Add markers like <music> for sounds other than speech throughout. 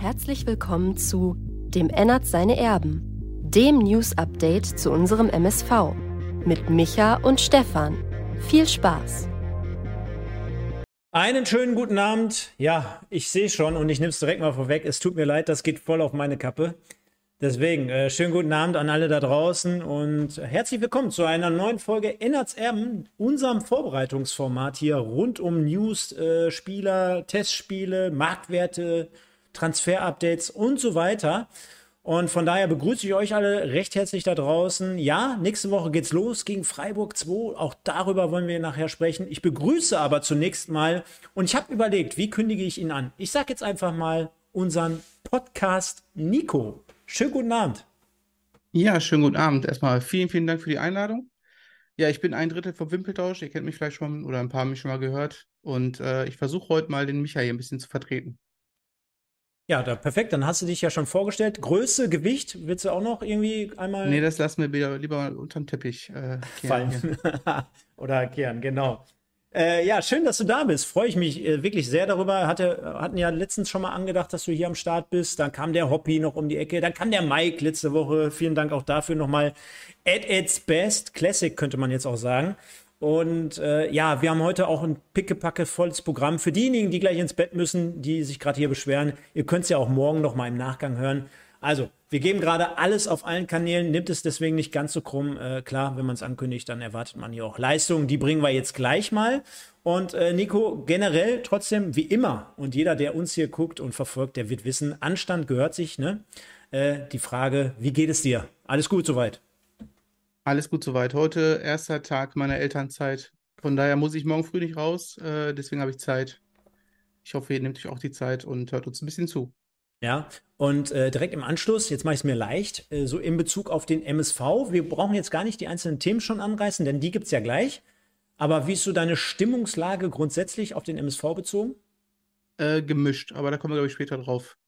Herzlich willkommen zu Dem Ennert seine Erben, dem News-Update zu unserem MSV mit Micha und Stefan. Viel Spaß! Einen schönen guten Abend. Ja, ich sehe schon und ich nehme es direkt mal vorweg. Es tut mir leid, das geht voll auf meine Kappe. Deswegen, äh, schönen guten Abend an alle da draußen und herzlich willkommen zu einer neuen Folge Ennerts Erben, unserem Vorbereitungsformat hier rund um News, äh, Spieler, Testspiele, Marktwerte, Transfer-Updates und so weiter. Und von daher begrüße ich euch alle recht herzlich da draußen. Ja, nächste Woche geht's los gegen Freiburg 2. Auch darüber wollen wir nachher sprechen. Ich begrüße aber zunächst mal und ich habe überlegt, wie kündige ich ihn an? Ich sage jetzt einfach mal unseren Podcast Nico. Schönen guten Abend. Ja, schönen guten Abend. Erstmal vielen, vielen Dank für die Einladung. Ja, ich bin ein Drittel vom Wimpeltausch. Ihr kennt mich vielleicht schon oder ein paar haben mich schon mal gehört. Und äh, ich versuche heute mal den Micha hier ein bisschen zu vertreten. Ja, da, perfekt. Dann hast du dich ja schon vorgestellt. Größe, Gewicht, willst du auch noch irgendwie einmal. Nee, das lassen wir wieder lieber mal unterm Teppich äh, fallen. <laughs> oder kehren, genau. Äh, ja, schön, dass du da bist. Freue ich mich äh, wirklich sehr darüber. Hatte, hatten ja letztens schon mal angedacht, dass du hier am Start bist. Dann kam der Hoppy noch um die Ecke. Dann kam der Mike letzte Woche. Vielen Dank auch dafür nochmal. At its best. Classic könnte man jetzt auch sagen. Und äh, ja, wir haben heute auch ein pickepacke volles Programm. Für diejenigen, die gleich ins Bett müssen, die sich gerade hier beschweren, ihr könnt es ja auch morgen noch mal im Nachgang hören. Also, wir geben gerade alles auf allen Kanälen, nimmt es deswegen nicht ganz so krumm. Äh, klar, wenn man es ankündigt, dann erwartet man hier auch Leistungen. Die bringen wir jetzt gleich mal. Und äh, Nico, generell trotzdem wie immer, und jeder, der uns hier guckt und verfolgt, der wird wissen, Anstand gehört sich, ne? Äh, die Frage, wie geht es dir? Alles gut soweit? Alles gut soweit. Heute erster Tag meiner Elternzeit. Von daher muss ich morgen früh nicht raus. Äh, deswegen habe ich Zeit. Ich hoffe, ihr nehmt euch auch die Zeit und hört uns ein bisschen zu. Ja, und äh, direkt im Anschluss, jetzt mache ich es mir leicht, äh, so in Bezug auf den MSV. Wir brauchen jetzt gar nicht die einzelnen Themen schon anreißen, denn die gibt es ja gleich. Aber wie ist so deine Stimmungslage grundsätzlich auf den MSV bezogen? Äh, gemischt, aber da kommen wir, glaube ich, später drauf.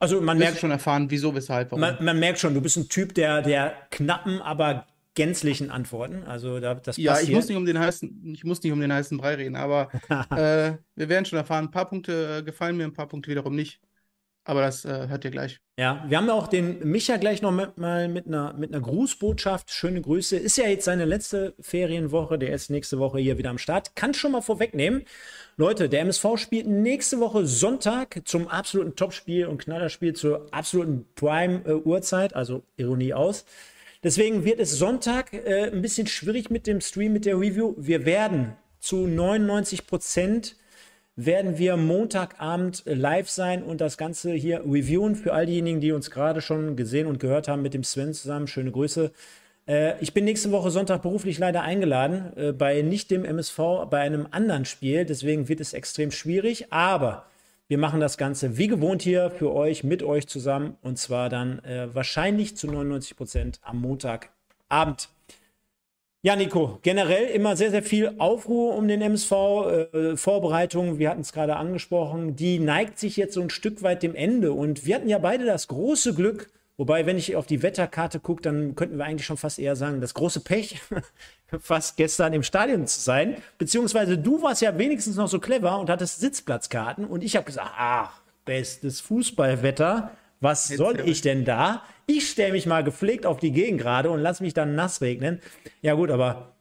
Also man merkt schon erfahren, wieso, weshalb. Man, man, merkt schon, du bist ein Typ der, der knappen, aber gänzlichen Antworten. Also da, das ja, ich muss nicht um den heißen, ich muss nicht um den heißen Brei reden, aber <laughs> äh, wir werden schon erfahren. Ein paar Punkte äh, gefallen mir, ein paar Punkte wiederum nicht. Aber das äh, hört ihr gleich. Ja, wir haben ja auch den Micha gleich noch mit, mal mit einer, mit einer Grußbotschaft. Schöne Grüße. Ist ja jetzt seine letzte Ferienwoche. Der ist nächste Woche hier wieder am Start. Kann schon mal vorwegnehmen. Leute, der MSV spielt nächste Woche Sonntag zum absoluten Topspiel und Knallerspiel zur absoluten Prime-Uhrzeit. also Ironie aus. Deswegen wird es Sonntag äh, ein bisschen schwierig mit dem Stream, mit der Review. Wir werden zu 99 Prozent werden wir Montagabend live sein und das Ganze hier reviewen für all diejenigen, die uns gerade schon gesehen und gehört haben mit dem Sven zusammen. Schöne Grüße. Äh, ich bin nächste Woche Sonntag beruflich leider eingeladen äh, bei nicht dem MSV, bei einem anderen Spiel. Deswegen wird es extrem schwierig. Aber wir machen das Ganze wie gewohnt hier für euch, mit euch zusammen. Und zwar dann äh, wahrscheinlich zu 99 Prozent am Montagabend. Ja, Nico, generell immer sehr, sehr viel Aufruhr um den MSV. Äh, Vorbereitung, wir hatten es gerade angesprochen, die neigt sich jetzt so ein Stück weit dem Ende. Und wir hatten ja beide das große Glück, wobei, wenn ich auf die Wetterkarte gucke, dann könnten wir eigentlich schon fast eher sagen, das große Pech, <laughs> fast gestern im Stadion zu sein. Beziehungsweise du warst ja wenigstens noch so clever und hattest Sitzplatzkarten. Und ich habe gesagt, ach, bestes Fußballwetter. Was soll ich denn da? Ich stelle mich mal gepflegt auf die Gegend gerade und lass mich dann nass regnen. Ja, gut, aber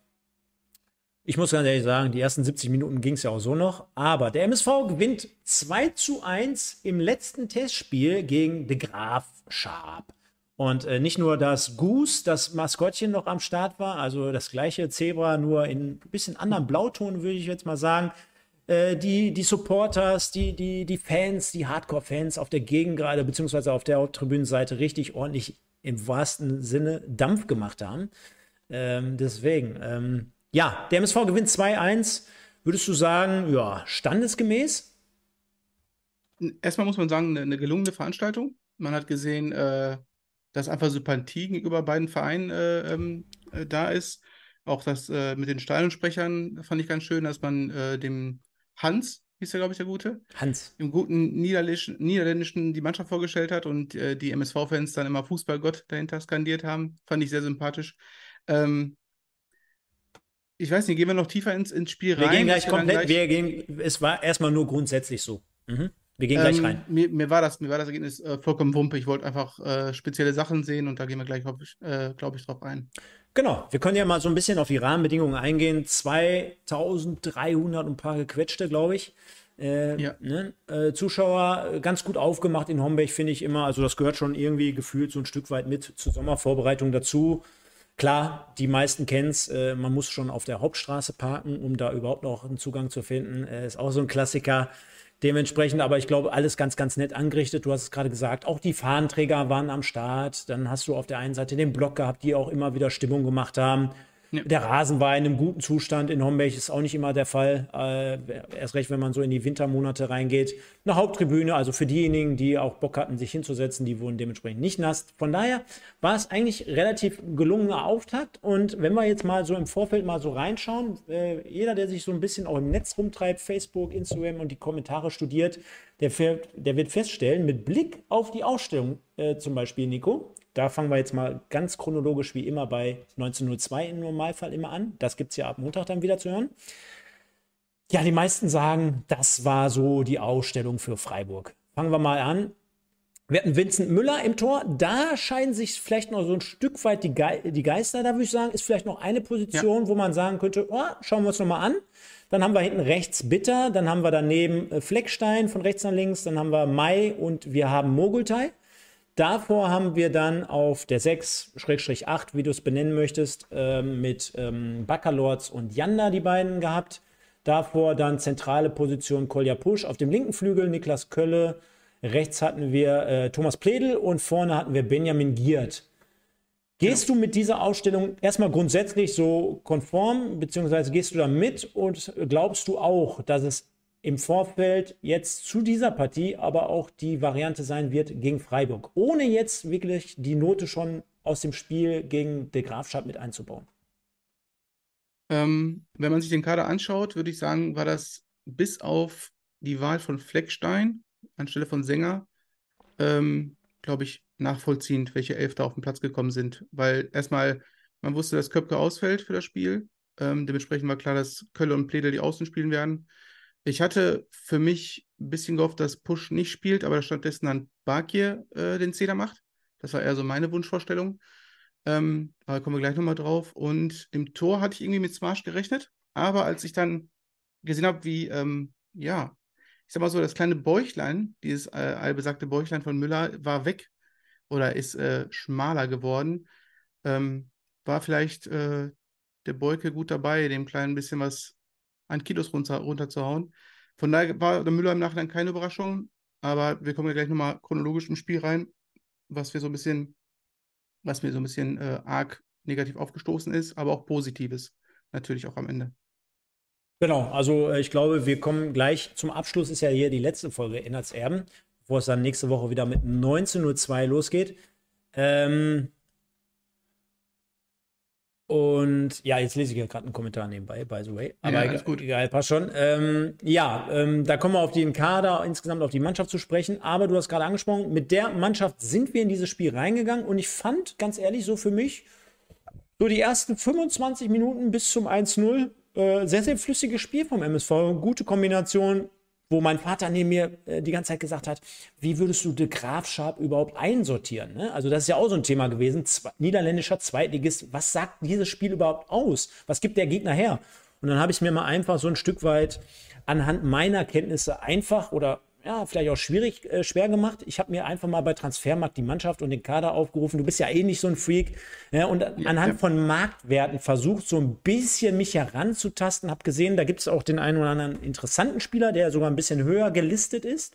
ich muss ganz ehrlich sagen, die ersten 70 Minuten ging es ja auch so noch. Aber der MSV gewinnt 2 zu 1 im letzten Testspiel gegen De Graaf Schaap. Und äh, nicht nur, dass Goose, das Maskottchen, noch am Start war, also das gleiche Zebra, nur in ein bisschen anderen Blauton, würde ich jetzt mal sagen. Äh, die, die Supporters, die, die, die Fans, die Hardcore-Fans auf der Gegend gerade, beziehungsweise auf der Haupttribünenseite richtig ordentlich im wahrsten Sinne Dampf gemacht haben. Ähm, deswegen, ähm, ja, der MSV gewinnt 2-1. Würdest du sagen, ja, standesgemäß? Erstmal muss man sagen, eine, gelungene Veranstaltung. Man hat gesehen, äh, dass einfach Sympathie gegenüber beiden Vereinen äh, ähm, äh, da ist. Auch das äh, mit den Stadionsprechern fand ich ganz schön, dass man äh, dem Hans, hieß er, glaube ich, der Gute. Hans. Im guten Niederländischen, Niederländischen die Mannschaft vorgestellt hat und äh, die MSV-Fans dann immer Fußballgott dahinter skandiert haben. Fand ich sehr sympathisch. Ähm, ich weiß nicht, gehen wir noch tiefer ins, ins Spiel rein? Wir gehen gleich komplett, gleich... wir gehen, es war erstmal nur grundsätzlich so. Mhm. Wir gehen gleich rein. Mir, mir, war das, mir war das Ergebnis äh, vollkommen wumpe. Ich wollte einfach äh, spezielle Sachen sehen und da gehen wir gleich, äh, glaube ich, drauf ein. Genau, wir können ja mal so ein bisschen auf die Rahmenbedingungen eingehen. 2300 und ein paar gequetschte, glaube ich. Äh, ja. ne? äh, Zuschauer äh, ganz gut aufgemacht in Homberg, finde ich immer. Also, das gehört schon irgendwie gefühlt so ein Stück weit mit zur Sommervorbereitung dazu. Klar, die meisten kennen es, äh, man muss schon auf der Hauptstraße parken, um da überhaupt noch einen Zugang zu finden. Äh, ist auch so ein Klassiker. Dementsprechend, aber ich glaube, alles ganz, ganz nett angerichtet. Du hast es gerade gesagt, auch die Fahnenträger waren am Start. Dann hast du auf der einen Seite den Block gehabt, die auch immer wieder Stimmung gemacht haben. Ja. Der Rasen war in einem guten Zustand in Homberg, ist auch nicht immer der Fall. Äh, erst recht, wenn man so in die Wintermonate reingeht. Eine Haupttribüne, also für diejenigen, die auch Bock hatten, sich hinzusetzen, die wurden dementsprechend nicht nass. Von daher war es eigentlich relativ gelungener Auftakt. Und wenn wir jetzt mal so im Vorfeld mal so reinschauen, äh, jeder, der sich so ein bisschen auch im Netz rumtreibt, Facebook, Instagram und die Kommentare studiert, der, der wird feststellen, mit Blick auf die Ausstellung äh, zum Beispiel, Nico, da fangen wir jetzt mal ganz chronologisch wie immer bei 1902 im Normalfall immer an. Das gibt es ja ab Montag dann wieder zu hören. Ja, die meisten sagen, das war so die Ausstellung für Freiburg. Fangen wir mal an. Wir hatten Vincent Müller im Tor. Da scheinen sich vielleicht noch so ein Stück weit die, Ge die Geister, da würde ich sagen, ist vielleicht noch eine Position, ja. wo man sagen könnte, oh, schauen wir uns nochmal an. Dann haben wir hinten rechts Bitter, dann haben wir daneben äh, Fleckstein von rechts nach links, dann haben wir Mai und wir haben Mogultai. Davor haben wir dann auf der 6-8, wie du es benennen möchtest, äh, mit ähm, Baccalords und Janda die beiden gehabt. Davor dann zentrale Position Kolja Pusch. Auf dem linken Flügel Niklas Kölle. Rechts hatten wir äh, Thomas Pledel und vorne hatten wir Benjamin Giert. Gehst ja. du mit dieser Ausstellung erstmal grundsätzlich so konform, beziehungsweise gehst du da mit und glaubst du auch, dass es im Vorfeld jetzt zu dieser Partie aber auch die Variante sein wird gegen Freiburg, ohne jetzt wirklich die Note schon aus dem Spiel gegen De Grafschaft mit einzubauen? Ähm, wenn man sich den Kader anschaut, würde ich sagen, war das bis auf die Wahl von Fleckstein anstelle von Sänger, ähm, glaube ich, nachvollziehend, welche Elf da auf den Platz gekommen sind. Weil erstmal, man wusste, dass Köpke ausfällt für das Spiel. Ähm, dementsprechend war klar, dass Kölle und Pledel die Außen spielen werden. Ich hatte für mich ein bisschen gehofft, dass Push nicht spielt, aber stattdessen dann Bakir äh, den Zehner macht. Das war eher so meine Wunschvorstellung. Ähm, aber kommen wir gleich nochmal drauf. Und im Tor hatte ich irgendwie mit Smash gerechnet. Aber als ich dann gesehen habe, wie, ähm, ja, ich sag mal so, das kleine Bäuchlein, dieses äh, allbesagte Bäuchlein von Müller, war weg oder ist äh, schmaler geworden. Ähm, war vielleicht äh, der Beuke gut dabei, dem kleinen bisschen was an Kilos runter, runterzuhauen. Von daher war der Müller im Nachhinein keine Überraschung, aber wir kommen ja gleich nochmal chronologisch ins Spiel rein, was wir so ein bisschen, was mir so ein bisschen äh, arg negativ aufgestoßen ist, aber auch Positives natürlich auch am Ende. Genau, also äh, ich glaube, wir kommen gleich zum Abschluss, ist ja hier die letzte Folge Inhaltserben, Erben, wo es dann nächste Woche wieder mit 19.02 Uhr losgeht. Ähm, und ja, jetzt lese ich ja gerade einen Kommentar nebenbei, by the way. Aber ja, gut. egal, passt schon. Ähm, ja, ähm, da kommen wir auf den Kader, insgesamt auf die Mannschaft zu sprechen. Aber du hast gerade angesprochen, mit der Mannschaft sind wir in dieses Spiel reingegangen. Und ich fand, ganz ehrlich, so für mich, so die ersten 25 Minuten bis zum 1-0, äh, sehr, sehr flüssiges Spiel vom MSV. Gute Kombination, wo mein Vater neben mir äh, die ganze Zeit gesagt hat, wie würdest du De Graafschap überhaupt einsortieren? Ne? Also das ist ja auch so ein Thema gewesen. Zwei, niederländischer Zweitligist, was sagt dieses Spiel überhaupt aus? Was gibt der Gegner her? Und dann habe ich mir mal einfach so ein Stück weit anhand meiner Kenntnisse einfach oder ja, vielleicht auch schwierig, äh, schwer gemacht. Ich habe mir einfach mal bei Transfermarkt die Mannschaft und den Kader aufgerufen. Du bist ja eh nicht so ein Freak. Ja, und ja, anhand ja. von Marktwerten versucht, so ein bisschen mich heranzutasten. Habe gesehen, da gibt es auch den einen oder anderen interessanten Spieler, der sogar ein bisschen höher gelistet ist.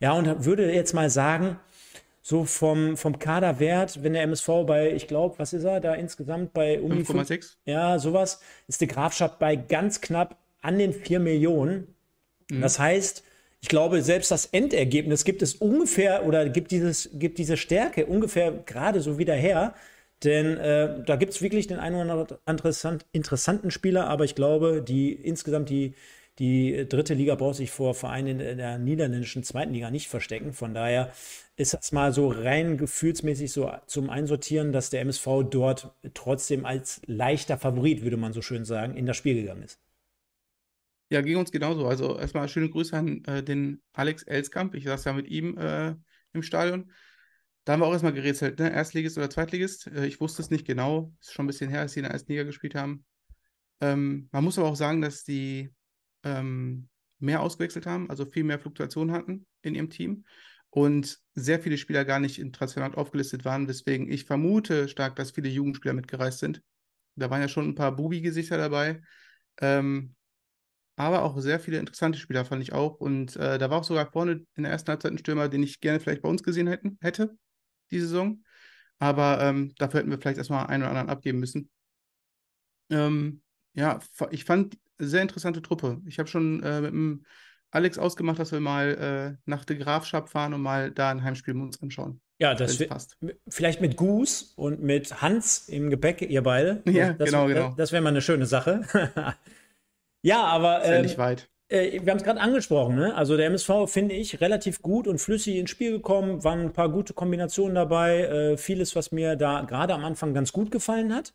Ja, und würde jetzt mal sagen, so vom, vom Kaderwert, wenn der MSV bei, ich glaube, was ist er da insgesamt bei um 5,6? Ja, sowas, ist die Grafschaft bei ganz knapp an den 4 Millionen. Mhm. Das heißt, ich glaube, selbst das Endergebnis gibt es ungefähr oder gibt, dieses, gibt diese Stärke ungefähr gerade so wieder her. Denn äh, da gibt es wirklich den einen oder anderen interessanten Spieler, aber ich glaube, die insgesamt die, die dritte Liga braucht sich vor Vereinen in der niederländischen zweiten Liga nicht verstecken. Von daher ist das mal so rein gefühlsmäßig so zum Einsortieren, dass der MSV dort trotzdem als leichter Favorit, würde man so schön sagen, in das Spiel gegangen ist. Ja, ging uns genauso. Also erstmal schöne Grüße an äh, den Alex Elskamp. Ich saß ja mit ihm äh, im Stadion. Da haben wir auch erstmal gerätselt, ne? Erstligist oder Zweitligist. Äh, ich wusste es nicht genau. Ist schon ein bisschen her, als sie in der ersten Liga gespielt haben. Ähm, man muss aber auch sagen, dass die ähm, mehr ausgewechselt haben, also viel mehr Fluktuation hatten in ihrem Team und sehr viele Spieler gar nicht im Transfermarkt aufgelistet waren, weswegen ich vermute stark, dass viele Jugendspieler mitgereist sind. Da waren ja schon ein paar Bubi-Gesichter dabei, ähm, aber auch sehr viele interessante Spieler fand ich auch und äh, da war auch sogar vorne in der ersten Halbzeit ein Stürmer, den ich gerne vielleicht bei uns gesehen hätten, hätte, die Saison, aber ähm, dafür hätten wir vielleicht erstmal einen oder anderen abgeben müssen. Ähm, ja, ich fand sehr interessante Truppe. Ich habe schon äh, mit dem Alex ausgemacht, dass wir mal äh, nach der Grafschaft fahren und mal da ein Heimspiel mit uns anschauen. Ja, das passt. Vielleicht mit Gus und mit Hans im Gepäck, ihr beide. <laughs> Ja, das, genau, genau. Das wäre mal eine schöne Sache. <laughs> ja, aber. Ist ja nicht ähm, weit. Äh, wir haben es gerade angesprochen, ne? Also der MSV finde ich relativ gut und flüssig ins Spiel gekommen, waren ein paar gute Kombinationen dabei, äh, vieles, was mir da gerade am Anfang ganz gut gefallen hat.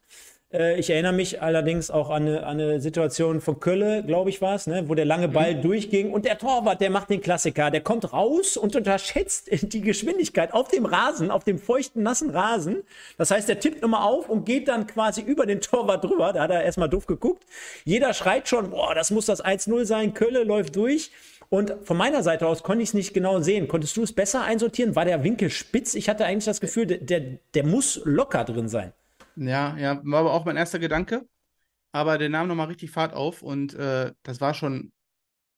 Äh, ich erinnere mich allerdings auch an eine, an eine Situation von Kölle, glaube ich, war es, ne, wo der lange Ball mhm. durchging und der Torwart, der macht den Klassiker, der kommt raus und unterschätzt <laughs> die Geschwindigkeit auf dem Rasen, auf dem feuchten, nassen Rasen. Das heißt, der tippt nochmal auf und geht dann quasi über den Torwart drüber. Da hat er erstmal doof geguckt. Jeder schreit schon, boah, das muss das 1-0 sein. Kölle läuft durch. Und von meiner Seite aus konnte ich es nicht genau sehen. Konntest du es besser einsortieren? War der Winkel spitz? Ich hatte eigentlich das Gefühl, der, der, der muss locker drin sein. Ja, ja, war aber auch mein erster Gedanke. Aber der nahm nochmal richtig Fahrt auf und äh, das war schon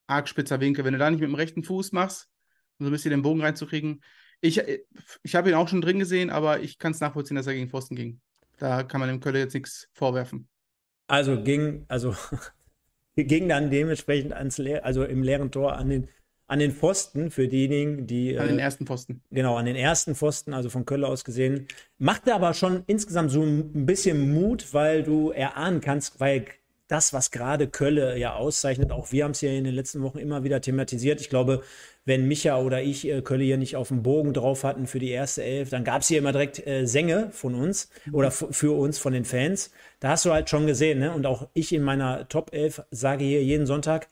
arg spitzer Winkel. Wenn du da nicht mit dem rechten Fuß machst, um so ein bisschen den Bogen reinzukriegen. Ich, äh, ich habe ihn auch schon drin gesehen, aber ich kann es nachvollziehen, dass er gegen Pfosten ging. Da kann man dem Kölle jetzt nichts vorwerfen. Also ging, also <laughs> ging dann dementsprechend ans Le also im leeren Tor an den an den Pfosten für diejenigen, die. An den äh, ersten Pfosten. Genau, an den ersten Pfosten, also von Köln aus gesehen. Macht aber schon insgesamt so ein bisschen Mut, weil du erahnen kannst, weil das, was gerade Kölle ja auszeichnet, auch wir haben es ja in den letzten Wochen immer wieder thematisiert. Ich glaube, wenn Micha oder ich äh, Kölle hier nicht auf dem Bogen drauf hatten für die erste Elf, dann gab es hier immer direkt äh, Sänge von uns oder für uns, von den Fans. Da hast du halt schon gesehen, ne? Und auch ich in meiner Top 11 sage hier jeden Sonntag,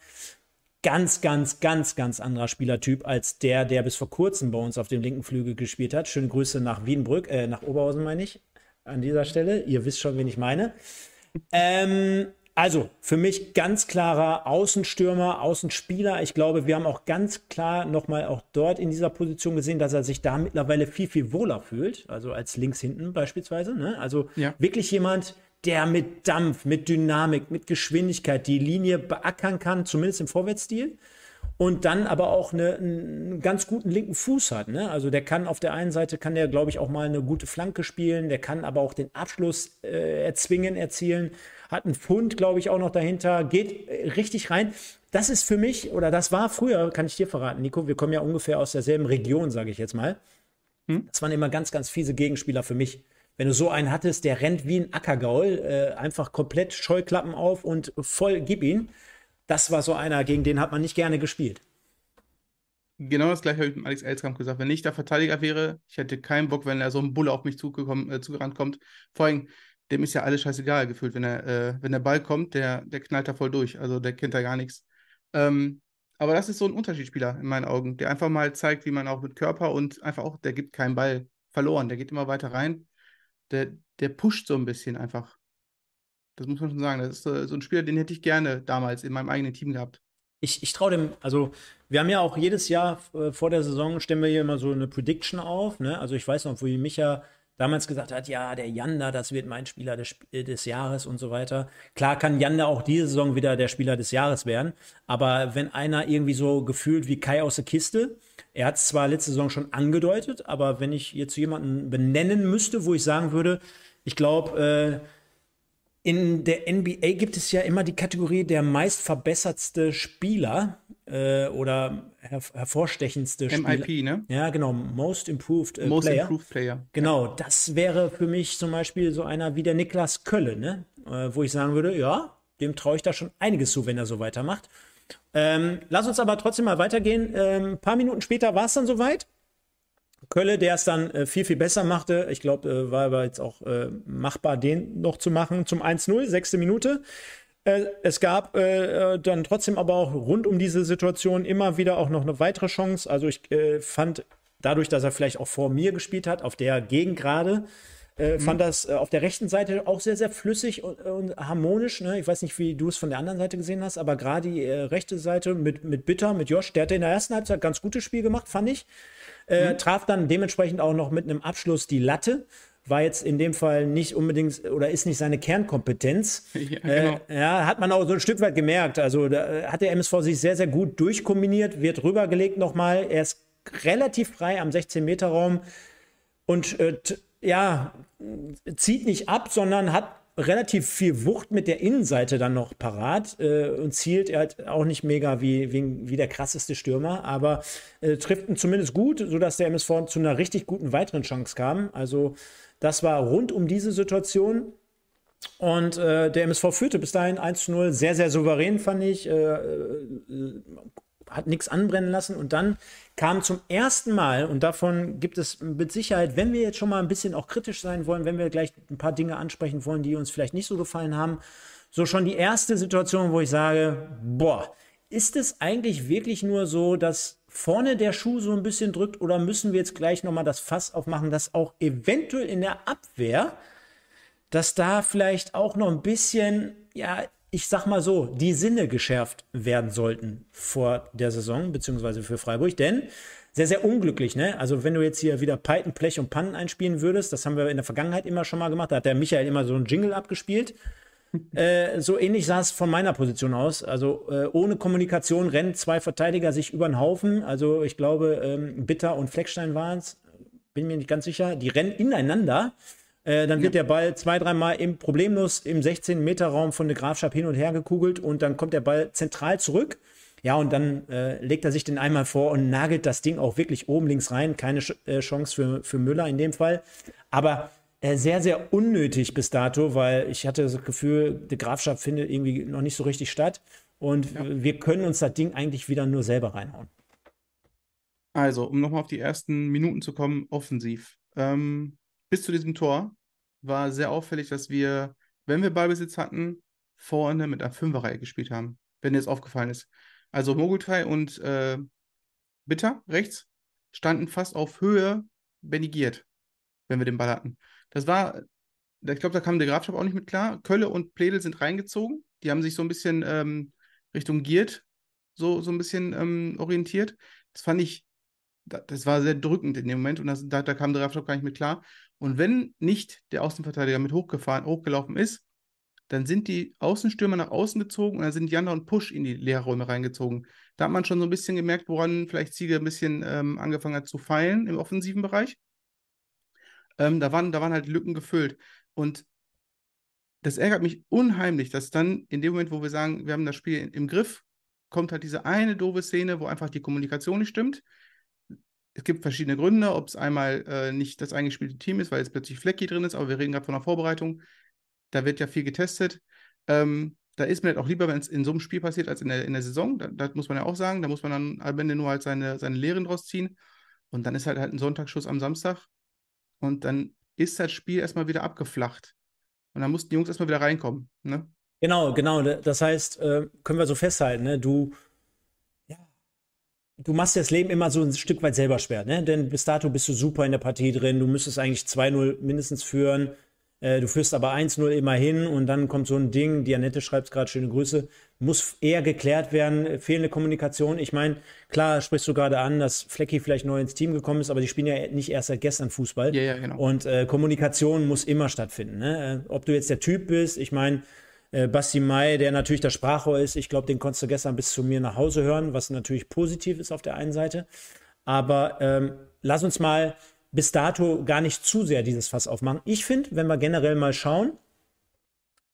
ganz, ganz, ganz, ganz anderer Spielertyp als der, der bis vor kurzem bei uns auf dem linken Flügel gespielt hat. Schöne Grüße nach Wienbrück, äh, nach Oberhausen meine ich, an dieser Stelle. Ihr wisst schon, wen ich meine. Ähm, also, für mich ganz klarer Außenstürmer, Außenspieler. Ich glaube, wir haben auch ganz klar nochmal auch dort in dieser Position gesehen, dass er sich da mittlerweile viel, viel wohler fühlt. Also als links hinten beispielsweise. Ne? Also ja. wirklich jemand, der mit Dampf, mit Dynamik, mit Geschwindigkeit die Linie beackern kann, zumindest im Vorwärtsstil. Und dann aber auch eine, einen ganz guten linken Fuß hat. Ne? Also der kann auf der einen Seite, kann der, glaube ich, auch mal eine gute Flanke spielen. Der kann aber auch den Abschluss äh, erzwingen, erzielen. Hat einen Pfund, glaube ich, auch noch dahinter. Geht äh, richtig rein. Das ist für mich, oder das war früher, kann ich dir verraten, Nico, wir kommen ja ungefähr aus derselben Region, sage ich jetzt mal. Hm? Das waren immer ganz, ganz fiese Gegenspieler für mich wenn du so einen hattest, der rennt wie ein Ackergaul, äh, einfach komplett Scheuklappen auf und voll gib ihn. Das war so einer, gegen den hat man nicht gerne gespielt. Genau das gleiche habe ich mit Alex Elskamp gesagt. Wenn ich der Verteidiger wäre, ich hätte keinen Bock, wenn er so ein Bulle auf mich zugekommen, äh, zugerannt kommt. Vor allem, dem ist ja alles scheißegal gefühlt. Wenn, er, äh, wenn der Ball kommt, der, der knallt da voll durch. Also der kennt da gar nichts. Ähm, aber das ist so ein Unterschiedsspieler in meinen Augen, der einfach mal zeigt, wie man auch mit Körper und einfach auch, der gibt keinen Ball verloren. Der geht immer weiter rein der, der pusht so ein bisschen einfach. Das muss man schon sagen. Das ist so, ein Spieler, den hätte ich gerne damals in meinem eigenen Team gehabt. Ich, ich traue dem, also wir haben ja auch jedes Jahr äh, vor der Saison stellen wir hier immer so eine Prediction auf. Ne? Also ich weiß noch, wo Micha damals gesagt hat, ja, der Janda, das wird mein Spieler des, des, Jahres und so weiter. Klar kann Janda auch diese Saison wieder der Spieler des Jahres werden, aber wenn einer irgendwie so gefühlt wie Kai aus der Kiste, er hat es zwar letzte Saison schon angedeutet, aber wenn ich jetzt jemanden benennen müsste, wo ich sagen würde, ich glaube, äh, in der NBA gibt es ja immer die Kategorie der meistverbessertste Spieler äh, oder her hervorstechendste Spieler. MIP, ne? Ja, genau. Most Improved äh, Most Player. Improved Player. Genau, ja. das wäre für mich zum Beispiel so einer wie der Niklas Kölle, ne? Äh, wo ich sagen würde, ja, dem traue ich da schon einiges zu, wenn er so weitermacht. Ähm, lass uns aber trotzdem mal weitergehen. Ähm, ein paar Minuten später war es dann soweit. Kölle, der es dann äh, viel, viel besser machte. Ich glaube, äh, war aber jetzt auch äh, machbar, den noch zu machen zum 1-0, sechste Minute. Äh, es gab äh, dann trotzdem aber auch rund um diese Situation immer wieder auch noch eine weitere Chance. Also ich äh, fand dadurch, dass er vielleicht auch vor mir gespielt hat, auf der Gegengrade, äh, mhm. fand das äh, auf der rechten Seite auch sehr, sehr flüssig und, und harmonisch. Ne? Ich weiß nicht, wie du es von der anderen Seite gesehen hast, aber gerade die äh, rechte Seite mit, mit Bitter, mit Josh, der hat in der ersten Halbzeit ganz gutes Spiel gemacht, fand ich. Äh, mhm. Traf dann dementsprechend auch noch mit einem Abschluss die Latte war jetzt in dem Fall nicht unbedingt oder ist nicht seine Kernkompetenz. <laughs> Ja, genau. äh, ja, hat man auch so ein Stück weit gemerkt. Also da hat der MSV sich sehr, sehr gut durchkombiniert, wird rübergelegt nochmal. Er ist relativ frei am 16-Meter-Raum und äh, ja, zieht nicht ab, sondern hat relativ viel Wucht mit der Innenseite dann noch parat äh, und zielt halt auch nicht mega wie, wie, wie der krasseste Stürmer, aber äh, trifft ihn zumindest gut, sodass der MSV zu einer richtig guten weiteren Chance kam. Also das war rund um diese Situation. Und äh, der MSV führte bis dahin 1 zu 0, sehr, sehr souverän, fand ich. Hat nichts anbrennen lassen. Und dann kam zum ersten Mal, und davon gibt es mit Sicherheit, wenn wir jetzt schon mal ein bisschen auch kritisch sein wollen, wenn wir gleich ein paar Dinge ansprechen wollen, die uns vielleicht nicht so gefallen haben, so schon die erste Situation, wo ich sage, boah, ist es eigentlich wirklich nur so, dass vorne der Schuh so ein bisschen drückt oder müssen wir jetzt gleich nochmal das Fass aufmachen, dass auch eventuell in der Abwehr, dass da vielleicht auch noch ein bisschen, ja, ich sag mal so, die Sinne geschärft werden sollten vor der Saison, beziehungsweise für Freiburg, denn sehr, sehr unglücklich, ne? Also, wenn du jetzt hier wieder Peiten, Blech und Pannen einspielen würdest, das haben wir in der Vergangenheit immer schon mal gemacht, da hat der Michael immer so einen Jingle abgespielt. <laughs> Äh, so ähnlich sah es von meiner Position aus. Also äh, ohne Kommunikation rennen zwei Verteidiger sich über den Haufen. Also ich glaube, ähm, Bitter und Fleckstein waren es, bin mir nicht ganz sicher. Die rennen ineinander. Äh, dann wird ja. der Ball zwei, dreimal im problemlos im 16-Meter-Raum von der Grafschaft hin und her gekugelt und dann kommt der Ball zentral zurück. Ja, und dann äh, legt er sich den einmal vor und nagelt das Ding auch wirklich oben links rein. Keine Sch äh, Chance für, für Müller in dem Fall. Aber äh, sehr, sehr unnötig bis dato, weil ich hatte das Gefühl, die Grafschaft findet irgendwie noch nicht so richtig statt. Und ja. wir können uns das Ding eigentlich wieder nur selber reinhauen. Also, um nochmal auf die ersten Minuten zu kommen, offensiv. Ähm, bis zu diesem Tor war sehr auffällig, dass wir, wenn wir Ballbesitz hatten, vorne mit einer Fünferreihe gespielt haben, wenn dir das aufgefallen ist. Also Mogultai und äh, Bitter rechts standen fast auf Höhe Benigiert, wenn wir den Ball hatten. Das war, ich glaube, da kam der Grafschaft auch nicht mit klar. Kölle und Pledel sind reingezogen. Die haben sich so ein bisschen ähm, Richtung Giert so, so ein bisschen ähm, orientiert. Das fand ich, das war sehr drückend in dem Moment und das, da, da kam der Grafschaft gar nicht mit klar. Und wenn nicht der Außenverteidiger mit hochgefahren, hochgelaufen ist, dann sind die Außenstürmer nach außen gezogen und dann sind Janda und Push in die Leerräume reingezogen. Da hat man schon so ein bisschen gemerkt, woran vielleicht Ziege ein bisschen ähm, angefangen hat zu feilen im offensiven Bereich. Ähm, da, waren, da waren halt Lücken gefüllt. Und das ärgert mich unheimlich, dass dann in dem Moment, wo wir sagen, wir haben das Spiel im Griff, kommt halt diese eine doofe Szene, wo einfach die Kommunikation nicht stimmt. Es gibt verschiedene Gründe, ob es einmal äh, nicht das eingespielte Team ist, weil jetzt plötzlich Flecki drin ist, aber wir reden gerade von der Vorbereitung. Da wird ja viel getestet. Ähm, da ist mir halt auch lieber, wenn es in so einem Spiel passiert, als in der, in der Saison. Da, das muss man ja auch sagen. Da muss man dann am Ende nur halt seine, seine Lehren draus ziehen. Und dann ist halt, halt ein Sonntagsschuss am Samstag und dann ist das Spiel erstmal wieder abgeflacht. Und dann mussten die Jungs erstmal wieder reinkommen. Ne? Genau, genau. Das heißt, äh, können wir so festhalten, ne? du, du machst das Leben immer so ein Stück weit selber schwer, ne? Denn bis dato bist du super in der Partie drin, du müsstest eigentlich 2-0 mindestens führen. Äh, du führst aber 1-0 immerhin und dann kommt so ein Ding, die Annette schreibt gerade schöne Grüße, muss eher geklärt werden, fehlende Kommunikation. Ich meine, klar sprichst du gerade an, dass Flecki vielleicht neu ins Team gekommen ist, aber die spielen ja nicht erst seit gestern Fußball. Ja, ja, genau. Und äh, Kommunikation muss immer stattfinden. Ne? Äh, ob du jetzt der Typ bist, ich meine, äh, Basti Mai, der natürlich der Sprachrohr ist, ich glaube, den konntest du gestern bis zu mir nach Hause hören, was natürlich positiv ist auf der einen Seite. Aber ähm, lass uns mal bis dato gar nicht zu sehr dieses Fass aufmachen. Ich finde, wenn wir generell mal schauen,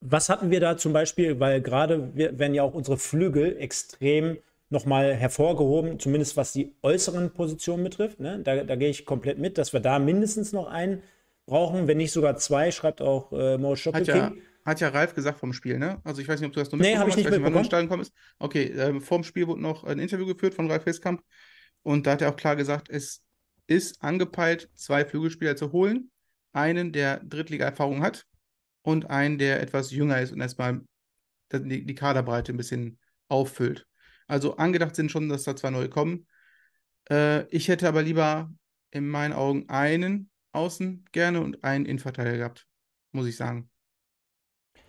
was hatten wir da zum Beispiel, weil gerade werden ja auch unsere Flügel extrem nochmal hervorgehoben, zumindest was die äußeren Positionen betrifft. Ne? Da, da gehe ich komplett mit, dass wir da mindestens noch einen brauchen, wenn nicht sogar zwei, schreibt auch äh, Mo hat ja, hat ja Ralf gesagt vom Spiel, ne? Also ich weiß nicht, ob du das noch nee, habe ich nicht mitbekommen. Gekommen ist. Okay, äh, vorm Spiel wurde noch ein Interview geführt von Ralf Heskamp und da hat er auch klar gesagt, es ist angepeilt, zwei Flügelspieler zu holen. Einen, der Drittliga-Erfahrung hat und einen, der etwas jünger ist und erstmal die, die Kaderbreite ein bisschen auffüllt. Also angedacht sind schon, dass da zwei neue kommen. Äh, ich hätte aber lieber in meinen Augen einen Außen gerne und einen Innenverteidiger gehabt, muss ich sagen.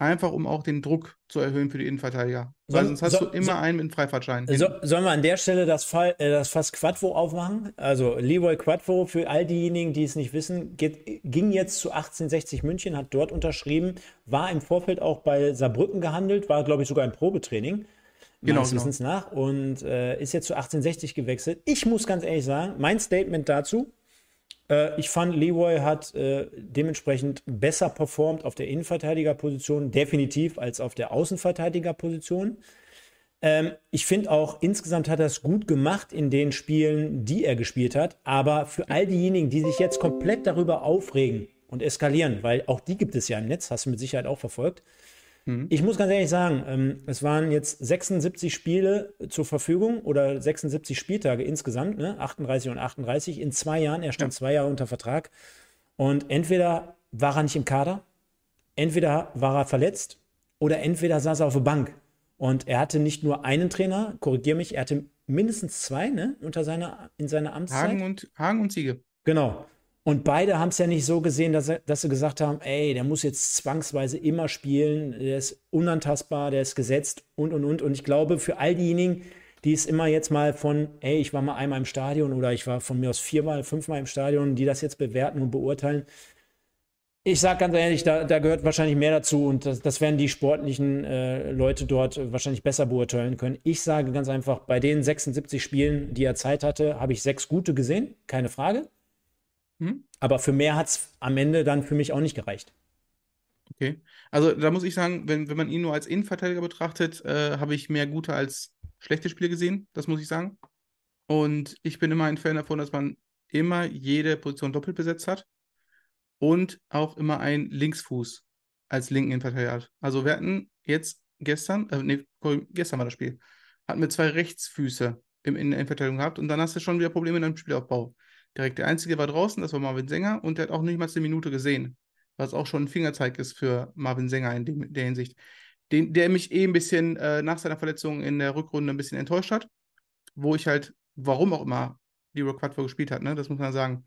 Einfach um auch den Druck zu erhöhen für die Innenverteidiger. Weil sonst hast so, du immer so, einen mit Freifahrtschein. So, sollen wir an der Stelle das, Fall, äh, das Fass Quattro aufmachen? Also Leroy Quattro, für all diejenigen, die es nicht wissen, geht, ging jetzt zu 1860 München, hat dort unterschrieben, war im Vorfeld auch bei Saarbrücken gehandelt, war, glaube ich, sogar im Probetraining. Genau, meines genau. Wissens nach und äh, ist jetzt zu 1860 gewechselt. Ich muss ganz ehrlich sagen, mein Statement dazu, ich fand, Leroy hat äh, dementsprechend besser performt auf der Innenverteidigerposition, definitiv als auf der Außenverteidigerposition. Ähm, ich finde auch, insgesamt hat er es gut gemacht in den Spielen, die er gespielt hat. Aber für all diejenigen, die sich jetzt komplett darüber aufregen und eskalieren, weil auch die gibt es ja im Netz, hast du mit Sicherheit auch verfolgt, Mhm. Ich muss ganz ehrlich sagen, ähm, es waren jetzt 76 Spiele zur Verfügung oder 76 Spieltage insgesamt, ne? 38 und 38 in zwei Jahren. Er stand ja. zwei Jahre unter Vertrag. Und entweder war er nicht im Kader, entweder war er verletzt oder entweder saß er auf der Bank. Und er hatte nicht nur einen Trainer, korrigiere mich, er hatte mindestens zwei ne, unter seiner, in seiner Amtszeit. Hagen und, Hagen und Siege. Genau. Und beide haben es ja nicht so gesehen, dass, dass sie gesagt haben, ey, der muss jetzt zwangsweise immer spielen, der ist unantastbar, der ist gesetzt und, und, und. Und ich glaube, für all diejenigen, die es immer jetzt mal von, ey, ich war mal einmal im Stadion oder ich war von mir aus viermal, fünfmal im Stadion, die das jetzt bewerten und beurteilen, ich sage ganz ehrlich, da, da, gehört wahrscheinlich mehr dazu und das, das werden die sportlichen äh, Leute dort wahrscheinlich besser beurteilen können. Ich sage ganz einfach, bei den 76 Spielen, die er Zeit hatte, habe ich sechs gute gesehen, keine Frage. Hm? Aber für mehr hat es am Ende dann für mich auch nicht gereicht. Okay. Also da muss ich sagen, wenn, wenn man ihn nur als Innenverteidiger betrachtet, äh, habe ich mehr gute als schlechte Spiele gesehen. Das muss ich sagen. Und ich bin immer ein Fan davon, dass man immer jede Position doppelt besetzt hat und auch immer einen Linksfuß als linken Innenverteidiger hat. Also wir hatten jetzt gestern, äh, nee, gestern war das Spiel, hatten wir zwei Rechtsfüße im Innenverteidigung gehabt und dann hast du schon wieder Probleme in deinem Spielaufbau direkt. Der Einzige war draußen, das war Marvin Sänger und der hat auch nicht mal eine Minute gesehen. Was auch schon ein Fingerzeig ist für Marvin Sänger in, dem, der Hinsicht. Den, der mich eh ein bisschen äh, nach seiner Verletzung in der Rückrunde ein bisschen enttäuscht hat. Wo ich halt, warum auch immer, Leroy Quadvo gespielt hat, ne? das muss man sagen.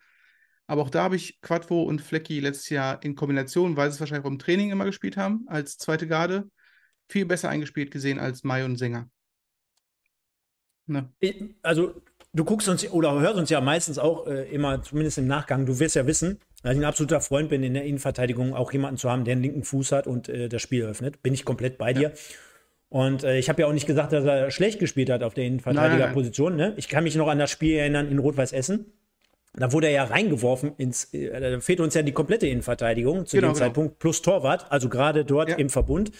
Aber auch da habe ich Quadvo und Flecki letztes Jahr in Kombination, weil sie es wahrscheinlich beim Training immer gespielt haben, als zweite Garde, viel besser eingespielt gesehen als Mai und Sänger. Ne? Also du guckst uns oder hörst uns ja meistens auch äh, immer, zumindest im Nachgang, du wirst ja wissen, dass ich ein absoluter Freund bin, in der Innenverteidigung auch jemanden zu haben, der einen linken Fuß hat und äh, das Spiel öffnet. Bin ich komplett bei dir. Und äh, ich habe ja auch nicht gesagt, dass er schlecht gespielt hat auf der Innenverteidigerposition. Ne? Ich kann mich noch an das Spiel erinnern in Rot-Weiß Essen. Da wurde er ja reingeworfen ins, äh, da fehlt uns ja die komplette Innenverteidigung zu genau, dem genau. Zeitpunkt, plus Torwart, also gerade dort ja. im Verbund.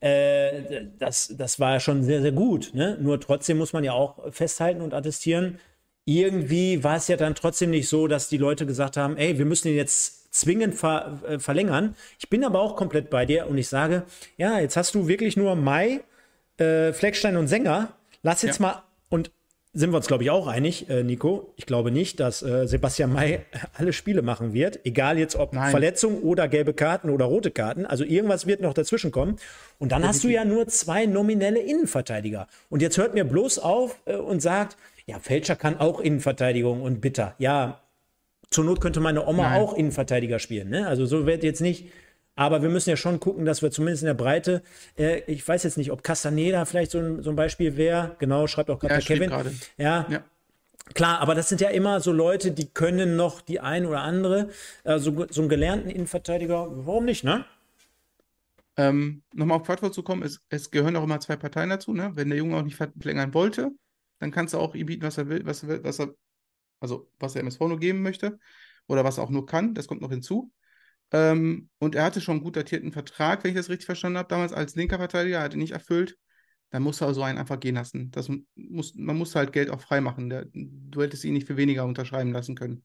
Äh, das, das war schon sehr, sehr gut. Ne? Nur trotzdem muss man ja auch festhalten und attestieren, irgendwie war es ja dann trotzdem nicht so, dass die Leute gesagt haben, ey, wir müssen ihn jetzt zwingend ver äh, verlängern. Ich bin aber auch komplett bei dir und ich sage, ja, jetzt hast du wirklich nur Mai, äh, Fleckstein und Sänger. Lass jetzt ja. mal, und sind wir uns, glaube ich, auch einig, äh, Nico. Ich glaube nicht, dass äh, Sebastian May <laughs> alle Spiele machen wird. Egal jetzt ob Nein. Verletzung oder gelbe Karten oder rote Karten. Also irgendwas wird noch dazwischen kommen. Und dann hast du ja nur zwei nominelle Innenverteidiger. Und jetzt hört mir bloß auf äh, und sagt, ja, Fälscher kann auch Innenverteidigung und Bitter. Ja, zur Not könnte meine Oma Nein. auch Innenverteidiger spielen. Ne? Also so wird jetzt nicht aber wir müssen ja schon gucken, dass wir zumindest in der Breite, äh, ich weiß jetzt nicht, ob Castaneda vielleicht so ein, so ein Beispiel wäre. Genau, schreibt auch gerade ja, Kevin. Ja. ja. Klar, aber das sind ja immer so Leute, die können noch die ein oder andere, äh, so, einen gelernten Innenverteidiger, warum nicht, ne? Ähm, Nochmal auf Quadvo zu kommen, es, es, gehören auch immer zwei Parteien dazu, ne? Wenn der Junge auch nicht verlängern wollte, dann kannst du auch ihm bieten, was er will, was, was er, also was der MSV nur geben möchte oder was er auch nur kann, das kommt noch hinzu. Ähm, und er hatte schon einen gut datierten Vertrag, wenn ich das richtig verstanden habe, damals als linker Verteidiger, hat ihn nicht erfüllt. Dann muss er so einen einfach gehen lassen. Das muss, man muss halt Geld auch freimachen. Der, du hättest ihn nicht für weniger unterschreiben lassen können.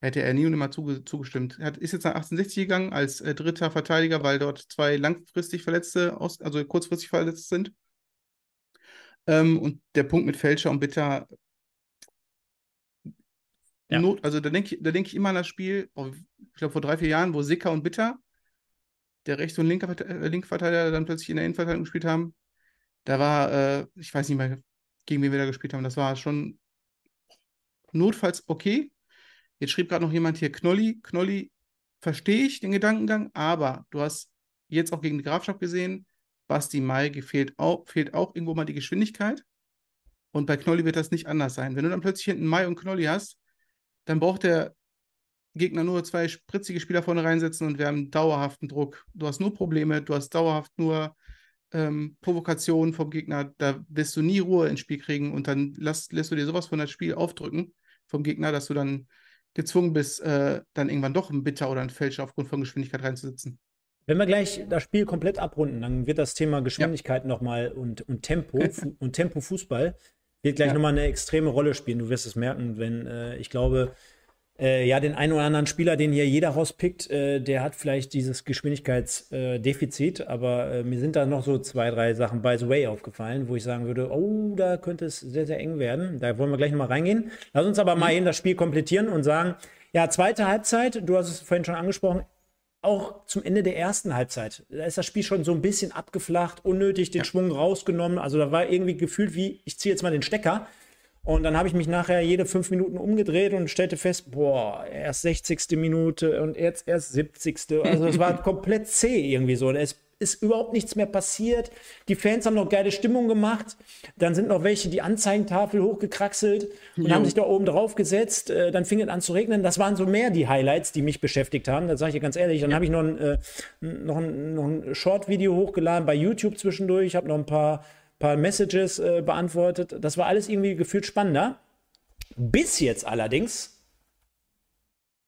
Hätte er nie und immer zuge, zugestimmt. Er hat, ist jetzt nach 1860 gegangen als äh, dritter Verteidiger, weil dort zwei langfristig Verletzte, aus, also kurzfristig verletzt sind. Ähm, und der Punkt mit Fälscher und Bitter ja. Not, also da denke ich, denk ich immer an das Spiel, ich glaube vor drei, vier Jahren, wo Sicker und Bitter der rechte und linke, äh, linke Verteidiger dann plötzlich in der Innenverteidigung gespielt haben. Da war, äh, ich weiß nicht mehr, gegen wen wir da gespielt haben. Das war schon notfalls okay. Jetzt schrieb gerade noch jemand hier, Knolli, Knolli, verstehe ich den Gedankengang, aber du hast jetzt auch gegen die Grafschaft gesehen, Basti Mai fehlt auch, fehlt auch irgendwo mal die Geschwindigkeit. Und bei Knolli wird das nicht anders sein. Wenn du dann plötzlich hinten Mai und Knolli hast, dann braucht der Gegner nur zwei spritzige Spieler vorne reinsetzen und wir haben dauerhaften Druck. Du hast nur Probleme, du hast dauerhaft nur ähm, Provokationen vom Gegner. Da wirst du nie Ruhe ins Spiel kriegen und dann lass, lässt du dir sowas von das Spiel aufdrücken vom Gegner, dass du dann gezwungen bist, äh, dann irgendwann doch einen Bitter oder einen Fälscher aufgrund von Geschwindigkeit reinzusetzen. Wenn wir gleich das Spiel komplett abrunden, dann wird das Thema Geschwindigkeit ja. nochmal und, und Tempo <laughs> und Tempo Fußball wird gleich ja. nochmal eine extreme Rolle spielen. Du wirst es merken, wenn äh, ich glaube, äh, ja, den einen oder anderen Spieler, den hier jeder rauspickt, äh, der hat vielleicht dieses Geschwindigkeitsdefizit, äh, aber äh, mir sind da noch so zwei, drei Sachen by the way aufgefallen, wo ich sagen würde, oh, da könnte es sehr, sehr eng werden. Da wollen wir gleich nochmal reingehen. Lass uns aber mhm. mal eben das Spiel komplettieren und sagen, ja, zweite Halbzeit, du hast es vorhin schon angesprochen, auch zum Ende der ersten Halbzeit. Da ist das Spiel schon so ein bisschen abgeflacht, unnötig den ja. Schwung rausgenommen. Also da war irgendwie gefühlt wie, ich ziehe jetzt mal den Stecker. Und dann habe ich mich nachher jede fünf Minuten umgedreht und stellte fest, boah, erst 60. Minute und jetzt erst 70. Also es war <laughs> komplett zäh irgendwie so. Es ist überhaupt nichts mehr passiert. Die Fans haben noch geile Stimmung gemacht. Dann sind noch welche die Anzeigentafel hochgekraxelt und jo. haben sich da oben drauf gesetzt. Äh, dann fing es an zu regnen. Das waren so mehr die Highlights, die mich beschäftigt haben. Das sage ich dir ganz ehrlich. Dann ja. habe ich noch ein, äh, noch ein, noch ein Short-Video hochgeladen bei YouTube zwischendurch. Ich habe noch ein paar paar Messages äh, beantwortet. Das war alles irgendwie gefühlt spannender. Bis jetzt allerdings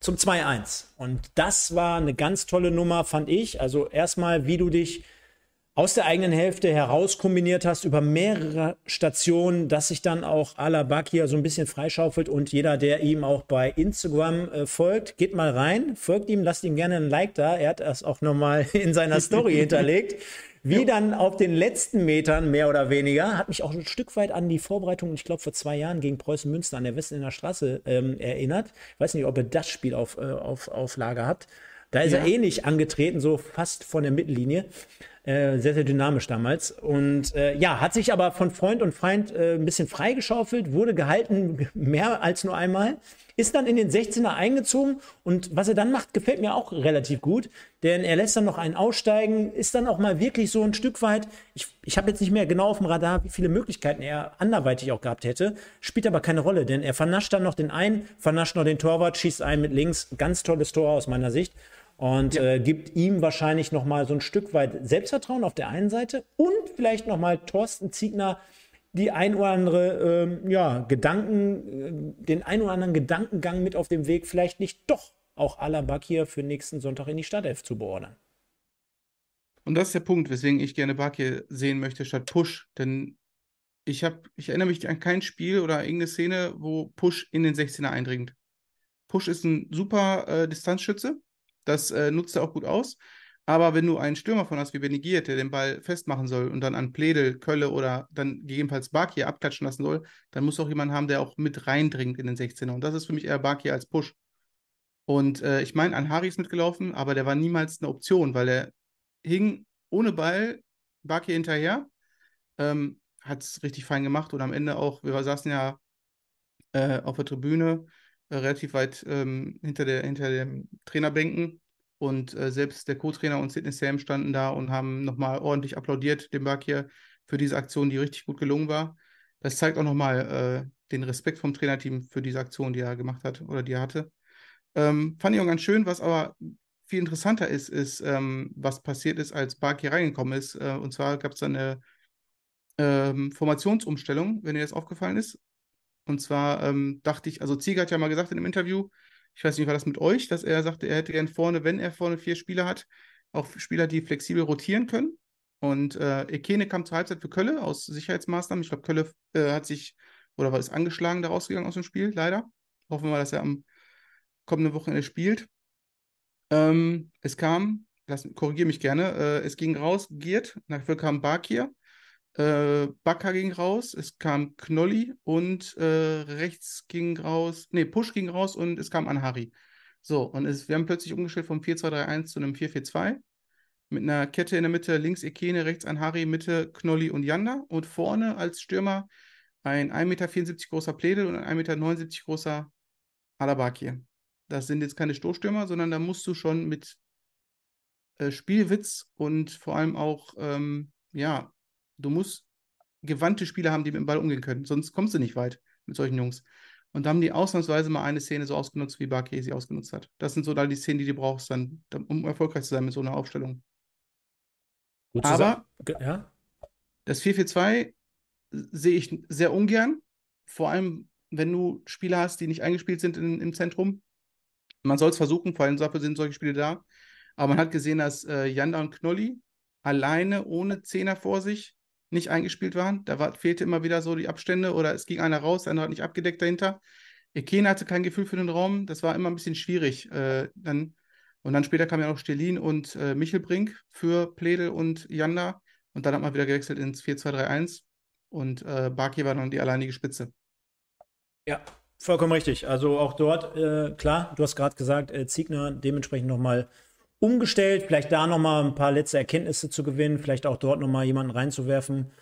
zum 2-1. Und das war eine ganz tolle Nummer, fand ich. Also erstmal, wie du dich aus der eigenen Hälfte heraus kombiniert hast über mehrere Stationen, dass sich dann auch Alabak hier so ein bisschen freischaufelt und jeder, der ihm auch bei Instagram äh, folgt, geht mal rein, folgt ihm, lasst ihm gerne ein Like da. Er hat das auch nochmal <laughs> in seiner Story hinterlegt. Wie ja. dann auf den letzten Metern, mehr oder weniger, hat mich auch ein Stück weit an die Vorbereitung, ich glaube, vor zwei Jahren gegen Preußen Münster an der Westen Straße ähm, erinnert. Ich weiß nicht, ob ihr das Spiel auf, äh, auf, auf Lager habt. Da ist ja. er ähnlich angetreten, so fast von der Mittellinie. Äh, sehr, sehr dynamisch damals. Und äh, ja, hat sich aber von Freund und Feind äh, ein bisschen freigeschaufelt, wurde gehalten, <laughs> mehr als nur einmal, ist dann in den 16er eingezogen. Und was er dann macht, gefällt mir auch relativ gut, denn er lässt dann noch einen aussteigen, ist dann auch mal wirklich so ein Stück weit, ich, ich habe jetzt nicht mehr genau auf dem Radar, wie viele Möglichkeiten er anderweitig auch gehabt hätte, spielt aber keine Rolle, denn er vernascht dann noch den einen, vernascht noch den Torwart, schießt einen mit links, ganz tolles Tor aus meiner Sicht und ja. äh, gibt ihm wahrscheinlich noch mal so ein Stück weit Selbstvertrauen auf der einen Seite und vielleicht noch mal Thorsten Ziegner die ein oder andere ähm, ja, Gedanken, äh, den ein oder anderen Gedankengang mit auf dem Weg, vielleicht nicht doch auch Alabak hier für nächsten Sonntag in die Startelf zu beordern. Und das ist der Punkt, weswegen ich gerne Bakir sehen möchte statt Push. Denn ich, hab, ich erinnere mich an kein Spiel oder irgendeine Szene, wo Push in den 16er eindringt. Push ist ein super äh, Distanzschütze, das äh, nutzt er auch gut aus. Aber wenn du einen Stürmer von hast wie Benigiert, der den Ball festmachen soll und dann an Pledel, Kölle oder dann gegebenenfalls Bakir abklatschen lassen soll, dann muss auch jemand haben, der auch mit reindringt in den 16er. Und das ist für mich eher Bakir als Push. Und äh, ich meine, an Hari ist mitgelaufen, aber der war niemals eine Option, weil er hing ohne Ball Bakir hinterher, ähm, hat es richtig fein gemacht und am Ende auch, wir saßen ja äh, auf der Tribüne, relativ weit ähm, hinter, der, hinter den Trainerbänken. Und äh, selbst der Co-Trainer und Sidney Sam standen da und haben nochmal ordentlich applaudiert, dem Bakir, für diese Aktion, die richtig gut gelungen war. Das zeigt auch nochmal äh, den Respekt vom Trainerteam für diese Aktion, die er gemacht hat oder die er hatte. Ähm, fand ich auch ganz schön, was aber viel interessanter ist, ist, ähm, was passiert ist, als Bakir reingekommen ist. Äh, und zwar gab es da eine ähm, Formationsumstellung, wenn dir das aufgefallen ist. Und zwar ähm, dachte ich, also Ziege hat ja mal gesagt in einem Interview, ich weiß nicht, war das mit euch, dass er sagte, er hätte gern vorne, wenn er vorne vier Spieler hat, auch Spieler, die flexibel rotieren können. Und äh, Ekene kam zur Halbzeit für Kölle aus Sicherheitsmaßnahmen. Ich glaube, Kölle äh, hat sich oder war es angeschlagen da rausgegangen aus dem Spiel, leider. Hoffen wir mal, dass er am kommenden Wochenende spielt. Ähm, es kam, korrigiere mich gerne, äh, es ging raus, Giert, dafür kam Bakir äh, Bakker ging raus, es kam Knolli und äh, rechts ging raus, nee, Push ging raus und es kam Anhari. So, und es, wir haben plötzlich umgestellt vom 4-2-3-1 zu einem 4-4-2 mit einer Kette in der Mitte, links Ekene, rechts ein Harry, Mitte Knolli und Janda und vorne als Stürmer ein 1,74 Meter großer Pledel und ein 1,79 Meter großer Alabakir. Das sind jetzt keine Stoßstürmer, sondern da musst du schon mit äh, Spielwitz und vor allem auch, ähm, ja, du musst gewandte Spieler haben, die mit dem Ball umgehen können. Sonst kommst du nicht weit mit solchen Jungs. Und da haben die ausnahmsweise mal eine Szene so ausgenutzt, wie Barkey sie ausgenutzt hat. Das sind so da die Szenen, die du brauchst, dann, um erfolgreich zu sein mit so einer Aufstellung. Gut Aber ja? das 4-4-2 sehe ich sehr ungern. Vor allem, wenn du Spieler hast, die nicht eingespielt sind in, im Zentrum. Man soll es versuchen, vor allem dafür sind solche Spiele da. Aber man hat gesehen, dass äh, Janda und Knolli alleine ohne Zehner vor sich nicht eingespielt waren. Da war, fehlte immer wieder so die Abstände oder es ging einer raus, einer hat nicht abgedeckt dahinter. Ekene hatte kein Gefühl für den Raum. Das war immer ein bisschen schwierig. Äh, dann, und dann später kam ja noch Stelin und äh, Michelbrink für Pledel und Janda. Und dann hat man wieder gewechselt ins 4-2-3-1. Und äh, Barki war dann die alleinige Spitze. Ja, vollkommen richtig. Also auch dort, äh, klar, du hast gerade gesagt, äh, Ziegner dementsprechend nochmal umgestellt, vielleicht da nochmal ein paar letzte Erkenntnisse zu gewinnen, vielleicht auch dort nochmal jemanden reinzuwerfen.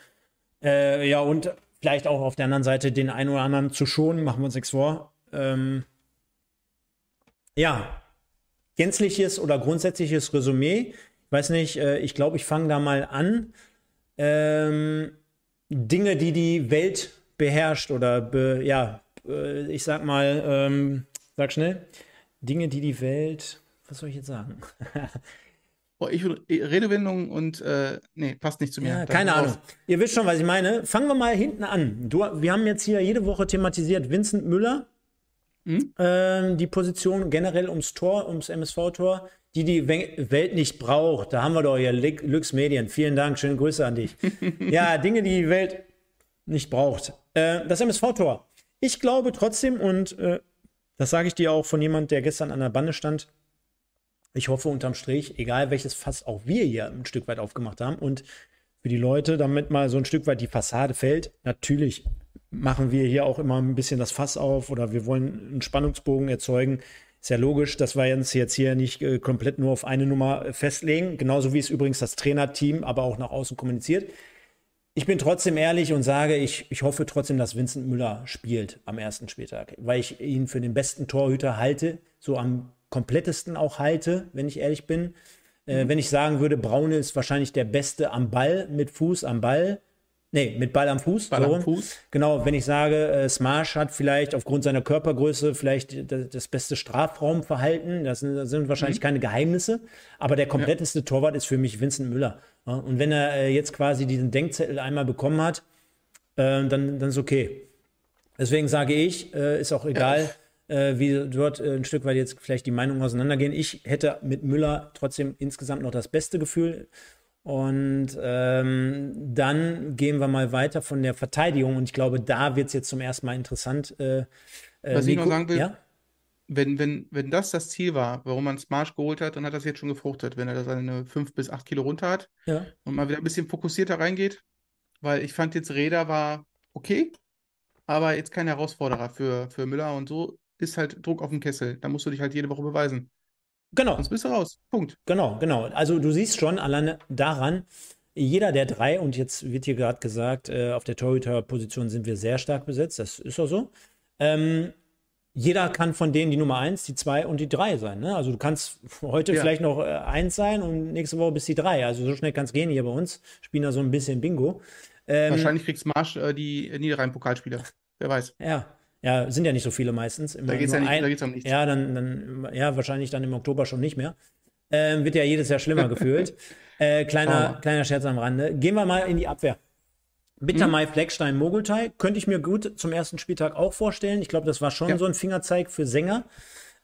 Äh, ja, und vielleicht auch auf der anderen Seite den einen oder anderen zu schonen, machen wir uns nichts vor. Ähm, ja, gänzliches oder grundsätzliches Resümee. Ich weiß nicht, äh, ich glaube, ich fange da mal an. Ähm, Dinge, die die Welt beherrscht oder be, ja, äh, ich sag mal, ähm, sag schnell, Dinge, die die Welt was soll ich jetzt sagen? <laughs> Boah, ich Redewendung und äh, nee, passt nicht zu mir. Ja, keine Ahnung. Ihr wisst schon, was ich meine. Fangen wir mal hinten an. Du, wir haben jetzt hier jede Woche thematisiert Vincent Müller, hm? ähm, die Position generell ums Tor, ums MSV-Tor, die die Welt nicht braucht. Da haben wir doch hier Lux Medien. Vielen Dank, schöne Grüße an dich. <laughs> ja, Dinge, die die Welt nicht braucht. Äh, das MSV-Tor. Ich glaube trotzdem, und äh, das sage ich dir auch von jemand, der gestern an der Bande stand, ich hoffe unterm Strich, egal welches Fass auch wir hier ein Stück weit aufgemacht haben und für die Leute, damit mal so ein Stück weit die Fassade fällt, natürlich machen wir hier auch immer ein bisschen das Fass auf oder wir wollen einen Spannungsbogen erzeugen. Ist ja logisch, dass wir uns jetzt hier nicht äh, komplett nur auf eine Nummer festlegen, genauso wie es übrigens das Trainerteam aber auch nach außen kommuniziert. Ich bin trotzdem ehrlich und sage, ich, ich hoffe trotzdem, dass Vincent Müller spielt am ersten Spieltag, weil ich ihn für den besten Torhüter halte, so am komplettesten auch halte, wenn ich ehrlich bin. Äh, mhm. Wenn ich sagen würde, Braune ist wahrscheinlich der Beste am Ball, mit Fuß am Ball. Nee, mit Ball am Fuß. Ball so. am Fuß. Genau, wenn ich sage, äh, Smash hat vielleicht aufgrund seiner Körpergröße vielleicht das, das beste Strafraumverhalten, das sind, das sind wahrscheinlich mhm. keine Geheimnisse, aber der kompletteste ja. Torwart ist für mich Vincent Müller. Ja, und wenn er äh, jetzt quasi diesen Denkzettel einmal bekommen hat, äh, dann, dann ist okay. Deswegen sage ich, äh, ist auch egal, äh, wie dort äh, ein Stück weit jetzt vielleicht die Meinungen auseinandergehen. Ich hätte mit Müller trotzdem insgesamt noch das beste Gefühl. Und ähm, dann gehen wir mal weiter von der Verteidigung. Und ich glaube, da wird es jetzt zum ersten Mal interessant. Äh, äh Was ich noch sagen will, ja? wenn, wenn, wenn das das Ziel war, warum man Smash geholt hat, dann hat das jetzt schon gefruchtet, wenn er da seine 5 bis 8 Kilo runter hat ja. und mal wieder ein bisschen fokussierter reingeht. Weil ich fand jetzt Räder war okay, aber jetzt kein Herausforderer für, für Müller und so ist halt Druck auf dem Kessel. Da musst du dich halt jede Woche beweisen. Genau. Sonst bist du raus. Punkt. Genau, genau. Also du siehst schon alleine daran, jeder der drei, und jetzt wird hier gerade gesagt, äh, auf der Torhüter-Position sind wir sehr stark besetzt, das ist auch so. Ähm, jeder kann von denen die Nummer eins, die zwei und die drei sein. Ne? Also du kannst heute ja. vielleicht noch äh, eins sein und nächste Woche bis die drei. Also so schnell kann es gehen hier bei uns. Spielen da so ein bisschen Bingo. Ähm, Wahrscheinlich kriegst Marsch äh, die Niederrhein-Pokalspieler. Wer weiß. Ja, ja, sind ja nicht so viele meistens. Immer da geht es ja, nicht, um nichts. Ja, dann, dann, ja, wahrscheinlich dann im Oktober schon nicht mehr. Ähm, wird ja jedes Jahr schlimmer <laughs> gefühlt. Äh, kleiner, oh. kleiner Scherz am Rande. Gehen wir mal in die Abwehr. Bittermai, hm. Fleckstein, Mogultai. Könnte ich mir gut zum ersten Spieltag auch vorstellen. Ich glaube, das war schon ja. so ein Fingerzeig für Sänger,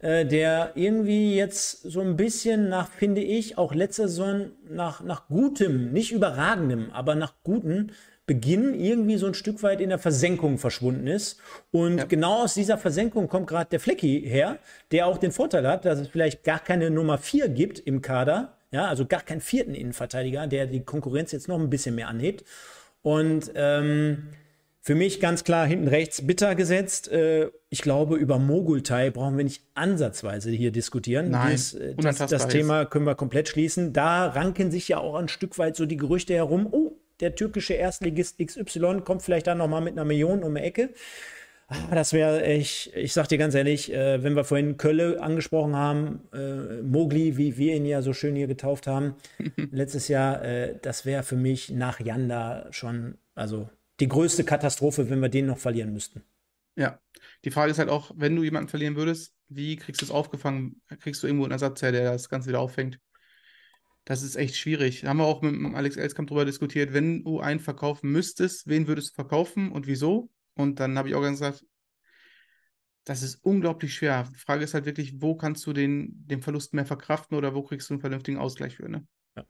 äh, der irgendwie jetzt so ein bisschen nach, finde ich, auch letzte Saison nach, nach gutem, nicht überragendem, aber nach gutem Beginn irgendwie so ein Stück weit in der Versenkung verschwunden ist. Und ja. genau aus dieser Versenkung kommt gerade der Flecki her, der auch den Vorteil hat, dass es vielleicht gar keine Nummer 4 gibt im Kader. Ja, also gar keinen vierten Innenverteidiger, der die Konkurrenz jetzt noch ein bisschen mehr anhebt. Und ähm, Für mich ganz klar hinten rechts bitter gesetzt. Äh, ich glaube, über Mogultai brauchen wir nicht ansatzweise hier diskutieren. Nein, Dies, äh, das, das Thema können wir komplett schließen. Da ranken sich ja auch ein Stück weit so die Gerüchte herum. Oh, der türkische Erstligist XY kommt vielleicht dann noch mal mit einer Million um die Ecke. Ah, das wäre, ich, ich sag dir ganz ehrlich, äh, wenn wir vorhin Kölle angesprochen haben, äh, Mogli, wie wir ihn ja so schön hier getauft haben, <laughs> letztes Jahr, äh, das wäre für mich nach Janda schon, also die größte Katastrophe, wenn wir den noch verlieren müssten. Ja, die Frage ist halt auch, wenn du jemanden verlieren würdest, wie kriegst du es aufgefangen? Kriegst du irgendwo einen Ersatz her, der das Ganze wieder auffängt? Das ist echt schwierig. Da haben wir auch mit Alex Elskamp drüber diskutiert. Wenn du einen verkaufen müsstest, wen würdest du verkaufen und wieso? Und dann habe ich auch gesagt, das ist unglaublich schwer. Die Frage ist halt wirklich, wo kannst du den, den Verlust mehr verkraften oder wo kriegst du einen vernünftigen Ausgleich für? Ne? Ja.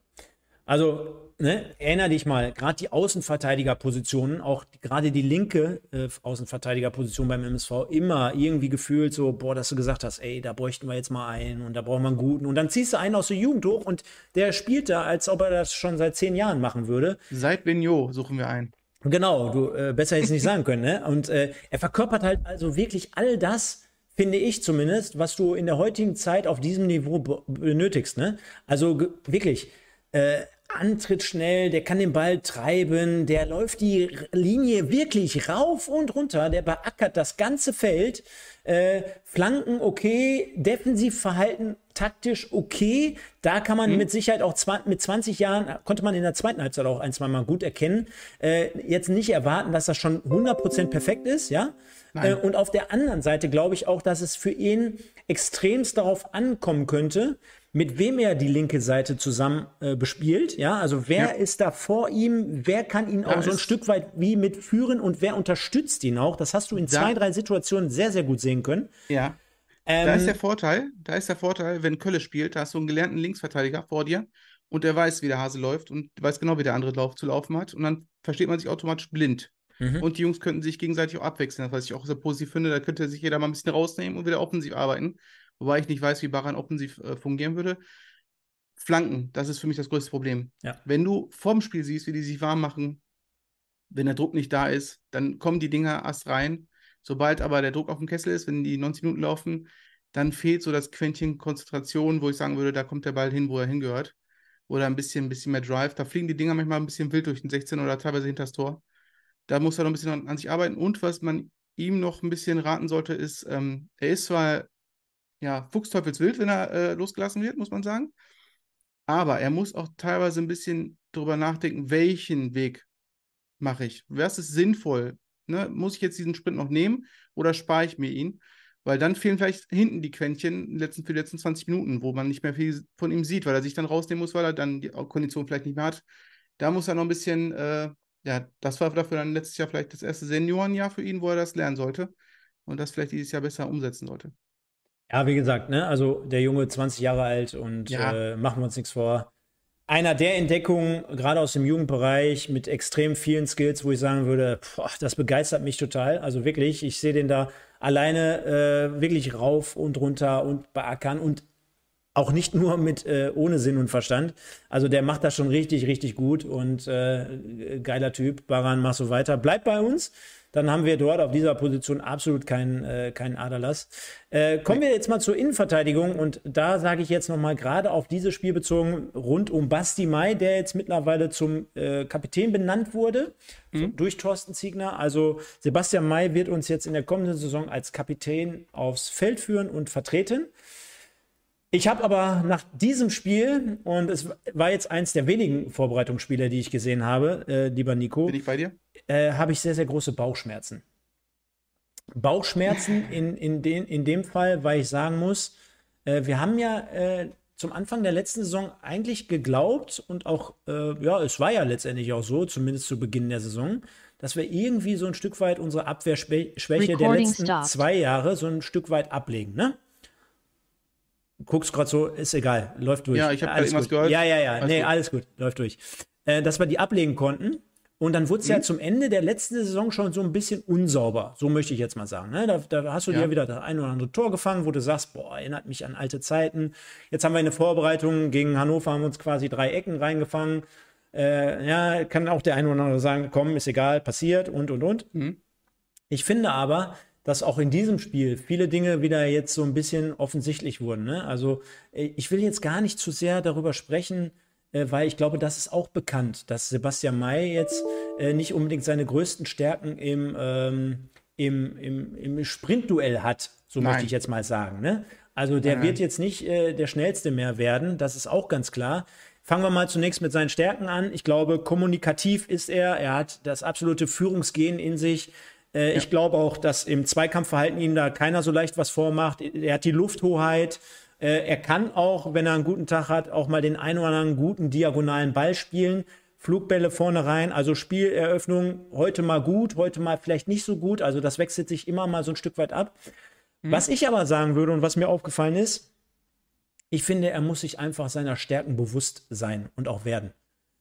Also, ne, erinnere dich mal, gerade die Außenverteidigerpositionen, auch gerade die linke äh, Außenverteidigerposition beim MSV, immer irgendwie gefühlt so, boah, dass du gesagt hast, ey, da bräuchten wir jetzt mal einen und da brauchen wir einen guten. Und dann ziehst du einen aus der Jugend hoch und der spielt da, als ob er das schon seit zehn Jahren machen würde. Seit Benjo suchen wir einen. Genau, du äh, besser jetzt nicht sagen können, ne? Und äh, er verkörpert halt also wirklich all das, finde ich zumindest, was du in der heutigen Zeit auf diesem Niveau benötigst, ne? Also wirklich, äh, Antritt schnell, der kann den Ball treiben, der läuft die Linie wirklich rauf und runter, der beackert das ganze Feld. Äh, Flanken okay, Defensivverhalten taktisch okay. Da kann man mhm. mit Sicherheit auch mit 20 Jahren, konnte man in der zweiten Halbzeit auch ein, zwei Mal gut erkennen. Äh, jetzt nicht erwarten, dass das schon 100% perfekt ist, ja. Äh, und auf der anderen Seite glaube ich auch, dass es für ihn extremst darauf ankommen könnte, mit wem er die linke Seite zusammen äh, bespielt. Ja, also wer ja. ist da vor ihm? Wer kann ihn auch so ein Stück weit wie mitführen und wer unterstützt ihn auch? Das hast du in da, zwei, drei Situationen sehr, sehr gut sehen können. Ja. Ähm, da ist der Vorteil, da ist der Vorteil, wenn Kölle spielt, da hast du einen gelernten Linksverteidiger vor dir und der weiß, wie der Hase läuft und weiß genau, wie der andere Lauf zu laufen hat und dann versteht man sich automatisch blind. Mhm. Und die Jungs könnten sich gegenseitig auch abwechseln, was ich auch sehr positiv finde. Da könnte sich jeder mal ein bisschen rausnehmen und wieder offensiv arbeiten wobei ich nicht weiß, wie Baran offensiv äh, fungieren würde. Flanken, das ist für mich das größte Problem. Ja. Wenn du vorm Spiel siehst, wie die sich warm machen, wenn der Druck nicht da ist, dann kommen die Dinger erst rein. Sobald aber der Druck auf dem Kessel ist, wenn die 90 Minuten laufen, dann fehlt so das Quäntchen Konzentration, wo ich sagen würde, da kommt der Ball hin, wo er hingehört. Oder ein bisschen, ein bisschen mehr Drive. Da fliegen die Dinger manchmal ein bisschen wild durch den 16 oder teilweise hinter das Tor. Da muss er noch ein bisschen an, sich arbeiten. Und was man ihm noch ein bisschen raten sollte, ist, ähm, er ist zwar ja, Fuchsteufelswild, wenn er äh, losgelassen wird, muss man sagen. Aber er muss auch teilweise ein bisschen darüber nachdenken, welchen Weg mache ich? Was ist sinnvoll? Ne? Muss ich jetzt diesen Sprint noch nehmen oder spare ich mir ihn? Weil dann fehlen vielleicht hinten die Quäntchen letzten, für die letzten 20 Minuten, wo man nicht mehr viel von ihm sieht, weil er sich dann rausnehmen muss, weil er dann die Kondition vielleicht nicht mehr hat. Da muss er noch ein bisschen, äh, ja, das war dafür dann letztes Jahr vielleicht das erste Seniorenjahr für ihn, wo er das lernen sollte und das vielleicht dieses Jahr besser umsetzen sollte. Ja, wie gesagt, ne, also der Junge 20 Jahre alt und ja. äh, machen wir uns nichts vor. Einer der Entdeckungen, gerade aus dem Jugendbereich, mit extrem vielen Skills, wo ich sagen würde, boah, das begeistert mich total. Also wirklich, ich sehe den da alleine äh, wirklich rauf und runter und beackern und auch nicht nur mit äh, ohne Sinn und Verstand. Also der macht das schon richtig, richtig gut und äh, geiler Typ. Baran, mach so weiter. Bleib bei uns dann haben wir dort auf dieser Position absolut keinen, äh, keinen Aderlass. Äh, kommen wir jetzt mal zur Innenverteidigung und da sage ich jetzt nochmal gerade auf dieses Spiel bezogen rund um Basti Mai, der jetzt mittlerweile zum äh, Kapitän benannt wurde mhm. durch Thorsten Ziegner. Also Sebastian May wird uns jetzt in der kommenden Saison als Kapitän aufs Feld führen und vertreten. Ich habe aber nach diesem Spiel, und es war jetzt eins der wenigen Vorbereitungsspiele, die ich gesehen habe, äh, lieber Nico. Bin ich bei dir? Äh, habe ich sehr, sehr große Bauchschmerzen. Bauchschmerzen in, in, den, in dem Fall, weil ich sagen muss, äh, wir haben ja äh, zum Anfang der letzten Saison eigentlich geglaubt und auch, äh, ja, es war ja letztendlich auch so, zumindest zu Beginn der Saison, dass wir irgendwie so ein Stück weit unsere Abwehrschwäche der letzten start. zwei Jahre so ein Stück weit ablegen, ne? guckst gerade so, ist egal, läuft durch. Ja, ich habe gerade irgendwas gehört. Ja, ja, ja, alles nee, gut. alles gut, läuft durch. Äh, dass wir die ablegen konnten. Und dann wurde es mhm. ja zum Ende der letzten Saison schon so ein bisschen unsauber. So möchte ich jetzt mal sagen. Ne? Da, da, hast du ja. dir wieder das ein oder andere Tor gefangen, wo du sagst, boah, erinnert mich an alte Zeiten. Jetzt haben wir eine Vorbereitung gegen Hannover, haben uns quasi drei Ecken reingefangen. Äh, ja, kann auch der eine oder andere sagen, komm, ist egal, passiert und und und. Mhm. Ich finde aber, dass auch in diesem Spiel viele Dinge wieder jetzt so ein bisschen offensichtlich wurden. Ne? Also äh, ich will jetzt gar nicht zu sehr darüber sprechen, weil ich glaube, das ist auch bekannt, dass Sebastian May jetzt äh, nicht unbedingt seine größten Stärken im, ähm, im, im, im Sprintduell hat, so Nein. möchte ich jetzt mal sagen. Ne? Also der Nein. wird jetzt nicht äh, der schnellste mehr werden, das ist auch ganz klar. Fangen wir mal zunächst mit seinen Stärken an. Ich glaube, kommunikativ ist er. Er hat das absolute Führungsgehen in sich. Äh, ja. Ich glaube auch, dass im Zweikampfverhalten ihm da keiner so leicht was vormacht. Er hat die Lufthoheit. Äh, er kann auch, wenn er einen guten Tag hat, auch mal den einen oder anderen guten diagonalen Ball spielen. Flugbälle vorne rein, also Spieleröffnung heute mal gut, heute mal vielleicht nicht so gut. Also das wechselt sich immer mal so ein Stück weit ab. Mhm. Was ich aber sagen würde und was mir aufgefallen ist, ich finde, er muss sich einfach seiner Stärken bewusst sein und auch werden.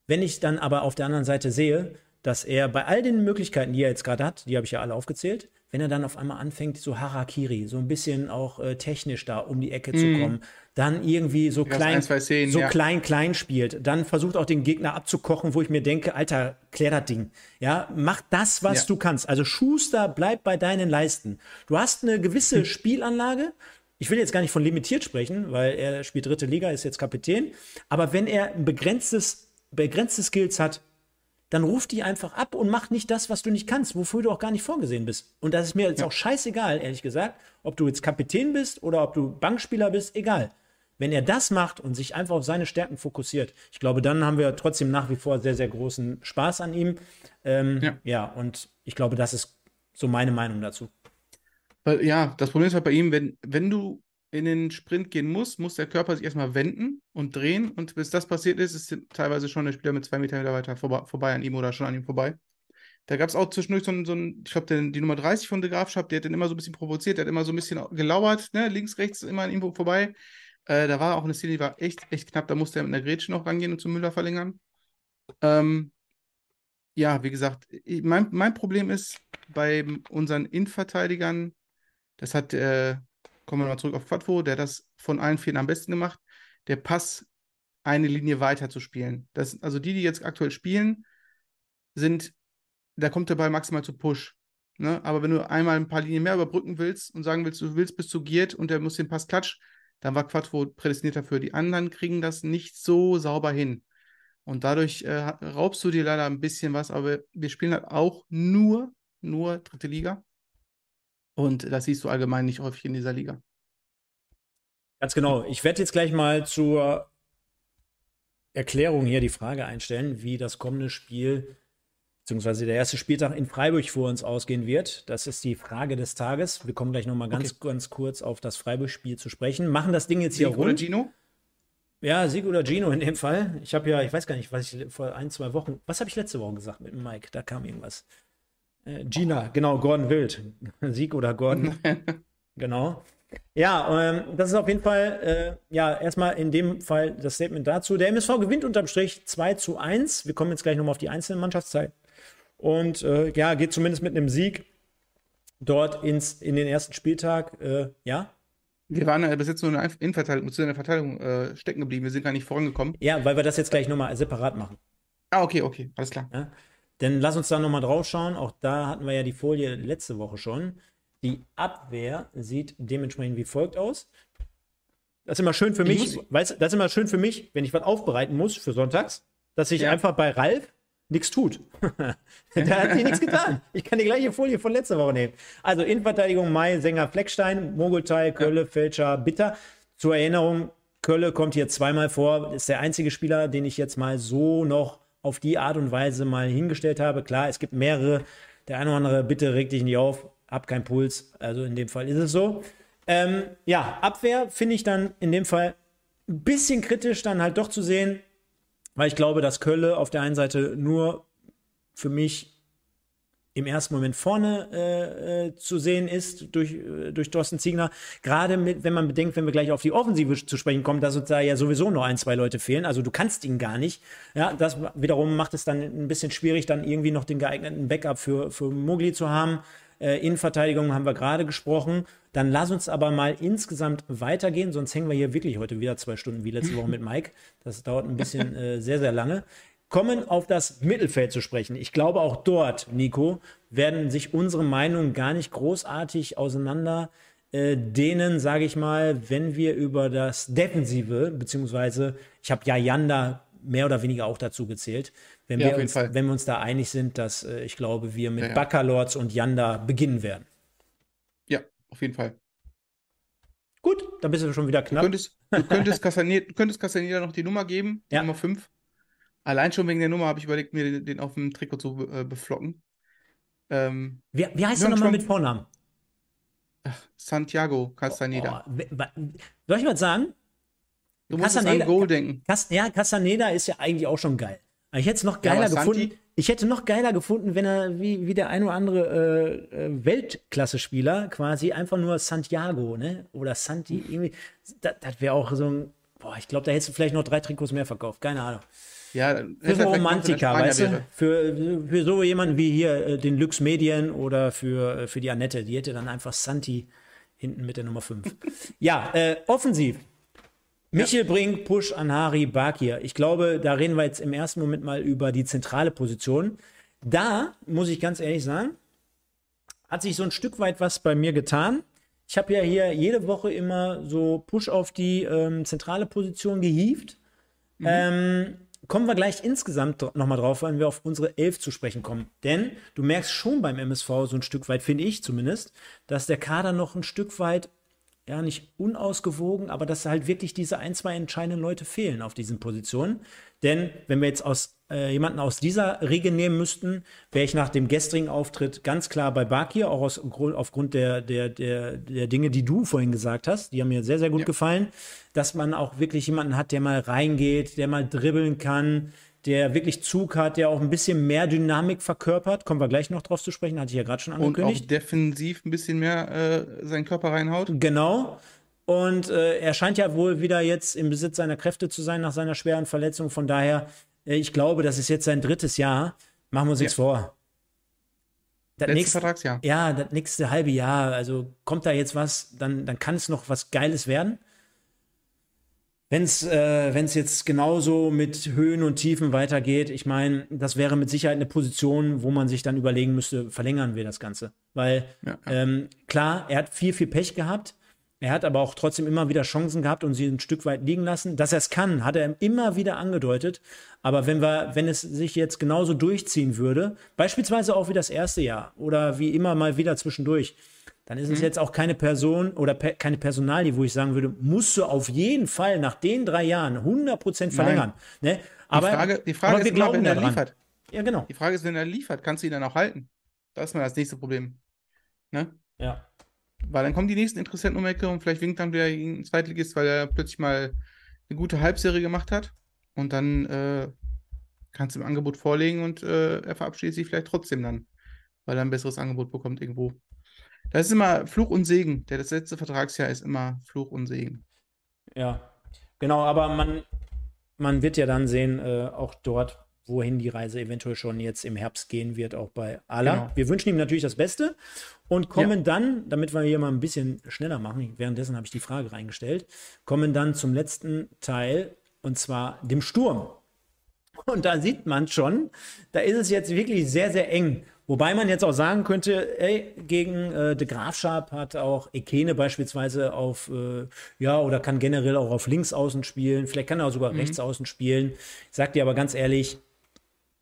Wenn ich dann aber auf der anderen Seite sehe, dass er bei all den Möglichkeiten, die er jetzt gerade hat, die habe ich ja alle aufgezählt, wenn er dann auf einmal anfängt, so Harakiri, so ein bisschen auch äh, technisch da um die Ecke mm. zu mhm. kommen, dann irgendwie so klein, Szenen, so ja. klein, klein spielt, dann versucht auch den Gegner abzukochen, wo ich mir denke, Alter, klär das Ding. Ja, mach das, was ja. du kannst. Also Schuster, bleib bei deinen Leisten. Du hast eine gewisse hm. Spielanlage. Ich will jetzt gar nicht von limitiert sprechen, weil er spielt dritte Liga, ist jetzt Kapitän. Aber wenn er ein begrenztes, begrenzte Skills hat, dann ruf die einfach ab und mach nicht das, was du nicht kannst, wofür du auch gar nicht vorgesehen bist. Und das ist mir jetzt ja. auch scheißegal, ehrlich gesagt, ob du jetzt Kapitän bist oder ob du Bankspieler bist, egal. Wenn er das macht und sich einfach auf seine Stärken fokussiert, ich glaube, dann haben wir trotzdem nach wie vor sehr, sehr großen Spaß an ihm. Ähm, ja. ja, und ich glaube, das ist so meine Meinung dazu. Weil, ja, das Problem ist halt bei ihm, wenn, wenn du in den Sprint gehen muss, muss der Körper sich erstmal wenden und drehen. Und bis das passiert ist, ist teilweise schon der Spieler mit zwei Meter weiter vorbei, vorbei an ihm oder schon an ihm vorbei. Da gab es auch zwischendurch so einen, so ich glaube, die Nummer 30 von der Grafschaft, der hat den immer so ein bisschen provoziert, der hat immer so ein bisschen gelauert, ne? links, rechts, immer an ihm vorbei. Äh, da war auch eine Szene, die war echt, echt knapp, da musste er mit einer Grätsche noch rangehen und zu Müller verlängern. Ähm, ja, wie gesagt, mein, mein Problem ist bei unseren Innenverteidigern, das hat äh, kommen wir mal zurück auf Quadvo, der das von allen vier am besten gemacht, der Pass eine Linie weiter zu spielen. Das, also die, die jetzt aktuell spielen, sind, da kommt der Ball maximal zu Push. Ne? Aber wenn du einmal ein paar Linien mehr überbrücken willst und sagen willst, du willst bis zu Giert und der muss den Pass klatsch, dann war Quadvo prädestiniert dafür. Die anderen kriegen das nicht so sauber hin. Und dadurch äh, raubst du dir leider ein bisschen was, aber wir spielen halt auch nur, nur dritte Liga. Und das siehst du allgemein nicht häufig in dieser Liga. Ganz genau. Ich werde jetzt gleich mal zur Erklärung hier die Frage einstellen, wie das kommende Spiel, beziehungsweise der erste Spieltag in Freiburg vor uns ausgehen wird. Das ist die Frage des Tages. Wir kommen gleich noch mal ganz, okay. ganz kurz auf das Freiburg-Spiel zu sprechen. Machen das Ding jetzt Sieg hier rund. Oder Gino? Ja, Sieg oder Gino in dem Fall. Ich habe ja, ich weiß gar nicht, was ich vor ein, zwei Wochen, was habe ich letzte Woche gesagt mit Mike? Da kam irgendwas. Äh, Gina, genau, Gordon Wild. <laughs> Sieg oder Gordon. <laughs> genau. Ja, ähm, das ist auf jeden Fall, äh, ja, erstmal in dem Fall das Statement dazu. Der MSV gewinnt unterm Strich 2 zu 1. Wir kommen jetzt gleich nochmal auf die einzelnen Mannschaftszeit. Und äh, ja, geht zumindest mit einem Sieg dort ins, in den ersten Spieltag. Äh, ja? Wir waren ja bis jetzt nur in der Verteidigung, zu der Verteidigung äh, stecken geblieben. Wir sind gar nicht vorangekommen. Ja, weil wir das jetzt gleich nochmal separat machen. Ah, okay, okay, alles klar. Ja? Denn lass uns da nochmal drauf schauen. Auch da hatten wir ja die Folie letzte Woche schon. Die Abwehr sieht dementsprechend wie folgt aus. Das ist immer schön für mich, muss, weißt, das ist immer schön für mich, wenn ich was aufbereiten muss für sonntags, dass sich ja. einfach bei Ralf nichts tut. <laughs> Der hat mir nichts getan. Ich kann die gleiche Folie von letzter Woche nehmen. Also Innenverteidigung Mai, Sänger Fleckstein, Mogultai, Kölle, ja. Fälscher, Bitter. Zur Erinnerung, Kölle kommt hier zweimal vor, ist der einzige Spieler, den ich jetzt mal so noch auf die Art und Weise mal hingestellt habe. Klar, es gibt mehrere. Der eine oder andere, bitte reg dich nicht auf, hab keinen Puls. Also in dem Fall ist es so. Ähm, ja, Abwehr finde ich dann in dem Fall ein bisschen kritisch dann halt doch zu sehen, weil ich glaube, dass Kölle auf der einen Seite nur für mich im ersten Moment vorne äh, äh, zu sehen ist durch, äh, durch Thorsten Ziegner. Gerade mit, wenn man bedenkt, wenn wir gleich auf die Offensive zu sprechen kommen, dass uns da ja sowieso noch ein, zwei Leute fehlen. Also du kannst ihn gar nicht. Ja, das wiederum macht es dann ein bisschen schwierig, dann irgendwie noch den geeigneten Backup für, für Mogli zu haben. Äh, Innenverteidigung haben wir gerade gesprochen. Dann lass uns aber mal insgesamt weitergehen, sonst hängen wir hier wirklich heute wieder zwei Stunden wie letzte Woche mit Mike. Das dauert ein bisschen <laughs> äh, sehr, sehr lange. Kommen auf das Mittelfeld zu sprechen. Ich glaube, auch dort, Nico, werden sich unsere Meinungen gar nicht großartig auseinander äh, denen, sage ich mal, wenn wir über das Defensive, beziehungsweise ich habe ja Janda mehr oder weniger auch dazu gezählt, wenn, Ja, wir, uns, wenn wir uns da einig sind, dass äh, ich glaube, wir mit Ja, ja. Baccalords und Janda beginnen werden. Ja, auf jeden Fall. Gut, dann bist du schon wieder knapp. könntest, du könntest, <laughs> du könntest Castaneda noch die Nummer geben, die. Nummer 5. Allein schon wegen der Nummer habe ich überlegt, mir den, den auf dem Trikot zu äh, beflocken. Ähm, Wie, wie heißt er nochmal mit Vornamen? Santiago Castaneda. Oh, wa- soll ich was sagen? du musst Castaneda- an Goal denken. Ja, Castaneda ist ja eigentlich auch schon geil. Aber ich hätte es noch geiler aber gefunden. Santi- Ich hätte noch geiler gefunden, wenn er wie, wie der ein oder andere äh, äh, Weltklasse-Spieler quasi einfach nur Santiago, ne? Oder Santi, irgendwie. Das, das wäre auch so ein. Boah, ich glaube, da hättest du vielleicht noch drei Trikots mehr verkauft. Keine Ahnung. Ja, Für so er er Romantiker, weißt du? Für, für so jemanden wie hier äh, den Lux Medien oder für, äh, für die Annette. Die hätte dann einfach Santi hinten mit der Nummer 5. <laughs> ja, äh, offensiv. Michel Brink, Push, Anhari, Bakir. Ich glaube, da reden wir jetzt im ersten Moment mal über die zentrale Position. Da, muss ich ganz ehrlich sagen, hat sich so ein Stück weit was bei mir getan. Ich habe ja hier jede Woche immer so Push auf die ähm, zentrale Position gehievt. Ähm, kommen wir gleich insgesamt nochmal drauf, wenn wir auf unsere Elf zu sprechen kommen. Denn du merkst schon beim MSV so ein Stück weit, finde ich zumindest, dass der Kader noch ein Stück weit, ja, nicht unausgewogen, aber dass halt wirklich diese ein, zwei entscheidenden Leute fehlen auf diesen Positionen. Denn wenn wir jetzt aus äh, jemanden aus dieser Riege nehmen müssten, wäre ich nach dem gestrigen Auftritt ganz klar bei Bakir, auch aus, Grund- aufgrund der, der, der, der Dinge, die du vorhin gesagt hast. Die haben mir sehr, sehr gut gefallen, dass man auch wirklich jemanden hat, der mal reingeht, der mal dribbeln kann, der wirklich Zug hat, der auch ein bisschen mehr Dynamik verkörpert. Kommen wir gleich noch drauf zu sprechen, hatte ich ja gerade schon Und auch angekündigt. defensiv ein bisschen mehr äh, seinen Körper reinhaut. Genau. Und äh, er scheint ja wohl wieder jetzt im Besitz seiner Kräfte zu sein nach seiner schweren Verletzung. Von daher, äh, ich glaube, das ist jetzt sein drittes Jahr. Machen wir uns Ja. nichts vor. Das nächste, Vertragsjahr. ja, das nächste halbe Jahr, also kommt da jetzt was, dann, dann kann es noch was Geiles werden. Wenn es äh, wenn's jetzt genauso mit Höhen und Tiefen weitergeht, ich meine, das wäre mit Sicherheit eine Position, wo man sich dann überlegen müsste, verlängern wir das Ganze. Weil Ja, ja. ähm, klar, er hat viel, viel Pech gehabt. Er hat aber auch trotzdem immer wieder Chancen gehabt und sie ein Stück weit liegen lassen. Dass er es kann, hat er immer wieder angedeutet. Aber wenn wir, wenn es sich jetzt genauso durchziehen würde, beispielsweise auch wie das erste Jahr oder wie immer mal wieder zwischendurch, dann Mhm. ist es jetzt auch keine Person oder pe keine Personalie, wo ich sagen würde, musst du auf jeden Fall nach den drei Jahren 100% verlängern. Ne? Aber, die Frage, die Frage aber ist wir immer, glauben wenn er liefert. Ja, genau. Die Frage ist, wenn er liefert, kannst du ihn dann auch halten? Das ist mal das nächste Problem. Ne? Ja. Weil dann kommen die nächsten Interessenten um die Ecke und vielleicht winkt dann wieder ein Zweitligist, weil er plötzlich mal eine gute Halbserie gemacht hat. Und dann äh, kannst du im Angebot vorlegen und äh, er verabschiedet sich vielleicht trotzdem dann, weil er ein besseres Angebot bekommt irgendwo. Das ist immer Fluch und Segen. Der das letzte Vertragsjahr ist immer Fluch und Segen. Ja, genau, aber man, man wird ja dann sehen, äh, auch dort, wohin die Reise eventuell schon jetzt im Herbst gehen wird, auch bei Ala. Genau. Wir wünschen ihm natürlich das Beste und kommen dann, damit wir hier mal ein bisschen schneller machen, währenddessen habe ich die Frage reingestellt, kommen dann zum letzten Teil und zwar dem Sturm. Und da sieht man schon, da ist es jetzt wirklich sehr, sehr eng. Wobei man jetzt auch sagen könnte, ey, gegen äh, De Graafschap hat auch Ekene beispielsweise auf, äh, ja, oder kann generell auch auf links außen spielen. Vielleicht kann er auch sogar rechts außen spielen. Ich sag dir aber ganz ehrlich,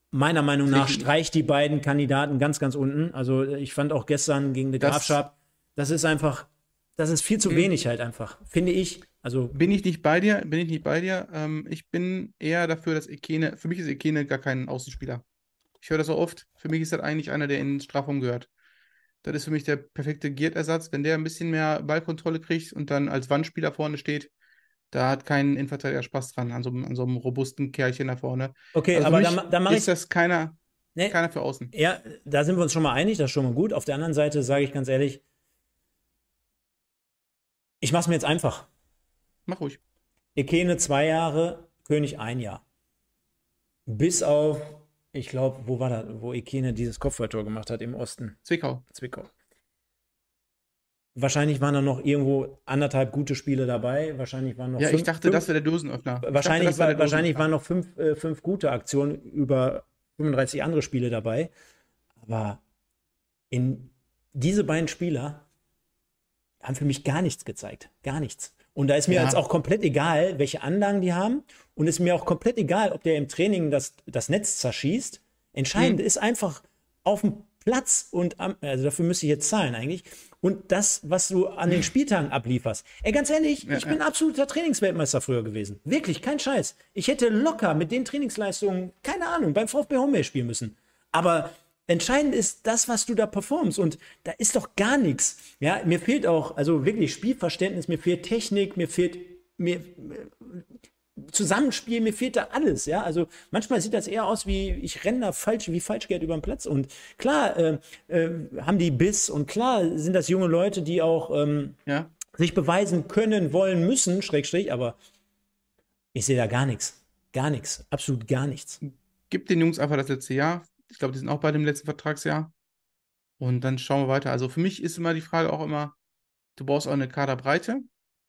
meiner Meinung nach streicht die beiden Kandidaten ganz, ganz unten. Also ich fand auch gestern gegen De Das- Graafschap, das ist einfach, das ist viel zu Mhm. wenig halt einfach, finde ich. Also Bin ich nicht bei dir? Bin ich nicht bei dir? Ähm, ich bin eher dafür, dass Ekene, für mich ist Ekene gar kein Außenspieler. Ich höre das so oft. Für mich ist das eigentlich einer, der in den Strafraum gehört. Das ist für mich der perfekte Giert-Ersatz. Wenn der ein bisschen mehr Ballkontrolle kriegt und dann als Wandspieler vorne steht, da hat kein Innenverteidiger Spaß dran, an so, einem- an so einem robusten Kerlchen da vorne. okay, Also aber mich da, ma- da mache ich ist das keiner, Nee. keiner für außen. Ja, da sind wir uns schon mal einig, das ist schon mal gut. Auf der anderen Seite sage ich ganz ehrlich, ich mache es mir jetzt einfach. Mach ruhig. Ekene zwei Jahre, König ein Jahr. Bis auf, ich glaube, wo war das, wo Ekene dieses Kopfballtor gemacht hat im Osten, Zwickau. Zwickau. Wahrscheinlich waren da noch irgendwo anderthalb gute Spiele dabei. Wahrscheinlich waren noch Ja, fünf, ich dachte, fünf, das wäre der Dosenöffner. Ich wahrscheinlich, dachte, war, der wahrscheinlich waren noch fünf, äh, fünf gute Aktionen über 35 andere Spiele dabei. Aber in diese beiden Spieler haben für mich gar nichts gezeigt. Gar nichts. Und da ist mir Ja. jetzt auch komplett egal, welche Anlagen die haben. Und ist mir auch komplett egal, ob der im Training das, das Netz zerschießt. Entscheidend Mhm. ist einfach auf dem Platz und am, also dafür müsste ich jetzt zahlen eigentlich. Und das, was du an den Spieltagen ablieferst. Ey, ganz ehrlich, Ja, ich bin absoluter Trainingsweltmeister früher gewesen. Wirklich, kein Scheiß. Ich hätte locker mit den Trainingsleistungen, keine Ahnung, beim VfB Homberg spielen müssen. Aber entscheidend ist das, was du da performst. Und da ist doch gar nichts. Ja, mir fehlt auch, also wirklich Spielverständnis, mir fehlt Technik, mir fehlt mir Zusammenspiel, mir fehlt da alles, ja. Also manchmal sieht das eher aus wie, ich renne da falsch, wie Falschgeld über den Platz. Und klar äh, äh, haben die Biss und klar sind das junge Leute, die auch ähm, Ja. sich beweisen können, wollen, müssen, Schrägstrich, aber ich sehe da gar nichts. Gar nichts. Absolut gar nichts. Gib den Jungs einfach das letzte Jahr. Ich glaube, die sind auch bei dem letzten Vertragsjahr. Und dann schauen wir weiter. Also für mich ist immer die Frage auch immer, du brauchst auch eine Kaderbreite.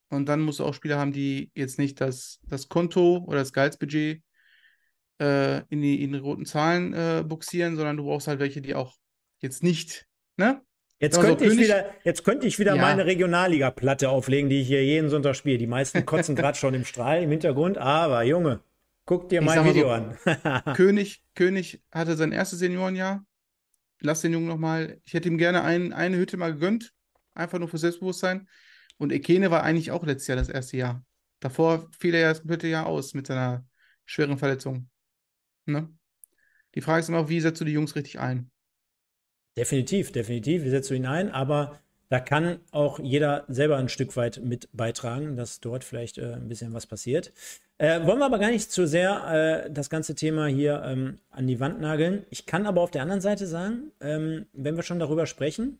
Und dann musst du auch Spieler haben, die jetzt nicht das, das Konto oder das Gehaltsbudget äh, in die, in die roten Zahlen äh, buxieren, sondern du brauchst halt welche, die auch jetzt nicht, ne? Jetzt Also könnte, ich wieder, jetzt könnte ich wieder Ja. meine Regionalliga-Platte auflegen, die ich hier jeden Sonntag spiele. Die meisten kotzen <laughs> gerade schon im Strahl im Hintergrund, aber Junge, guck dir mein Video so, an. <laughs> König, König hatte sein erstes Seniorenjahr. Lass den Jungen nochmal. Ich hätte ihm gerne ein, eine Hütte mal gegönnt. Einfach nur für Selbstbewusstsein. Und Ekene war eigentlich auch letztes Jahr das erste Jahr. Davor fiel er ja das komplette Jahr aus mit seiner schweren Verletzung. Ne? Die Frage ist immer, wie setzt du die Jungs richtig ein? Definitiv, definitiv. Wie setzt du ihn ein? Aber da kann auch jeder selber ein Stück weit mit beitragen, dass dort vielleicht äh, ein bisschen was passiert. Äh, wollen wir aber gar nicht zu sehr äh, das ganze Thema hier ähm, an die Wand nageln. Ich kann aber auf der anderen Seite sagen, ähm, wenn wir schon darüber sprechen,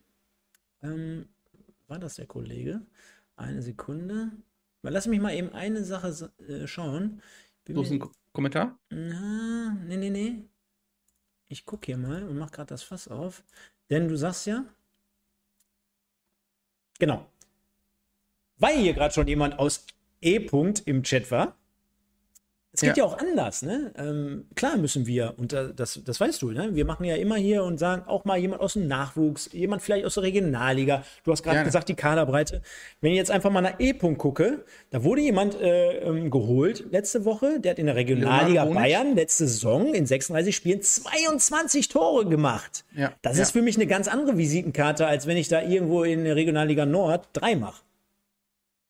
ähm, war das der Kollege? Eine Sekunde. Lass mich mal eben eine Sache sa- äh, schauen. Bin So ist mir- ein Ko- Kommentar? na, nee, nee, nee. Ich gucke hier mal und mach gerade das Fass auf. Denn du sagst ja. Genau. Weil hier gerade schon jemand aus E. -Punkt im Chat war. Es geht ja, Ja. auch anders, ne? Ähm, klar müssen wir, und das, das weißt du, ne? Wir machen ja immer hier und sagen auch mal jemand aus dem Nachwuchs, jemand vielleicht aus der Regionalliga. Du hast gerade gesagt, die Kaderbreite. Wenn ich jetzt einfach mal nach E. -Punkt gucke, da wurde jemand äh, ähm, geholt letzte Woche, der hat in der Regionalliga. Bayern letzte Saison in 36 Spielen 22 Tore gemacht. Ja, Das ist für mich eine ganz andere Visitenkarte, als wenn ich da irgendwo in der Regionalliga Nord drei mache.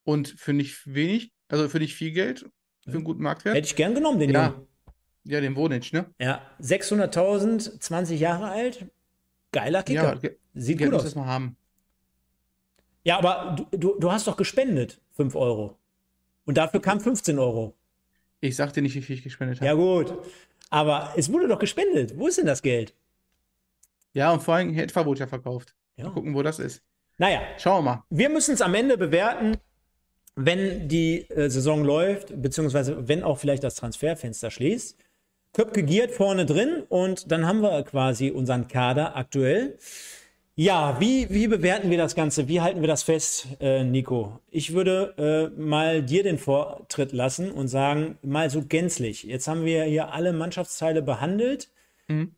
Und für nicht wenig, also für nicht viel Geld, für einen guten Marktwert. Hätte ich gern genommen, den Ja. Jungen. Ja, den Wonic, ne? Ja, 600.000, 20 Jahre alt. Geiler Kicker. Ja, Sieht gut aus. das mal haben. Ja, aber du, du, du hast doch gespendet 5 Euro. Und dafür kam 15 Euro. Ich sag dir nicht, wie viel ich gespendet habe. Ja, gut. Aber es wurde doch gespendet. Wo ist denn das Geld? Ja, und vor allem wurde ja verkauft. Ja. Mal gucken, wo das ist. Naja, Schauen wir mal. wir müssen es am Ende bewerten, wenn die äh, Saison läuft, beziehungsweise wenn auch vielleicht das Transferfenster schließt. Köpke giert vorne drin und dann haben wir quasi unseren Kader aktuell. Ja, wie, wie bewerten wir das Ganze? Wie halten wir das fest, äh, Nico? Ich würde äh, mal dir den Vortritt lassen und sagen, mal so gänzlich. Jetzt haben wir hier alle Mannschaftsteile behandelt.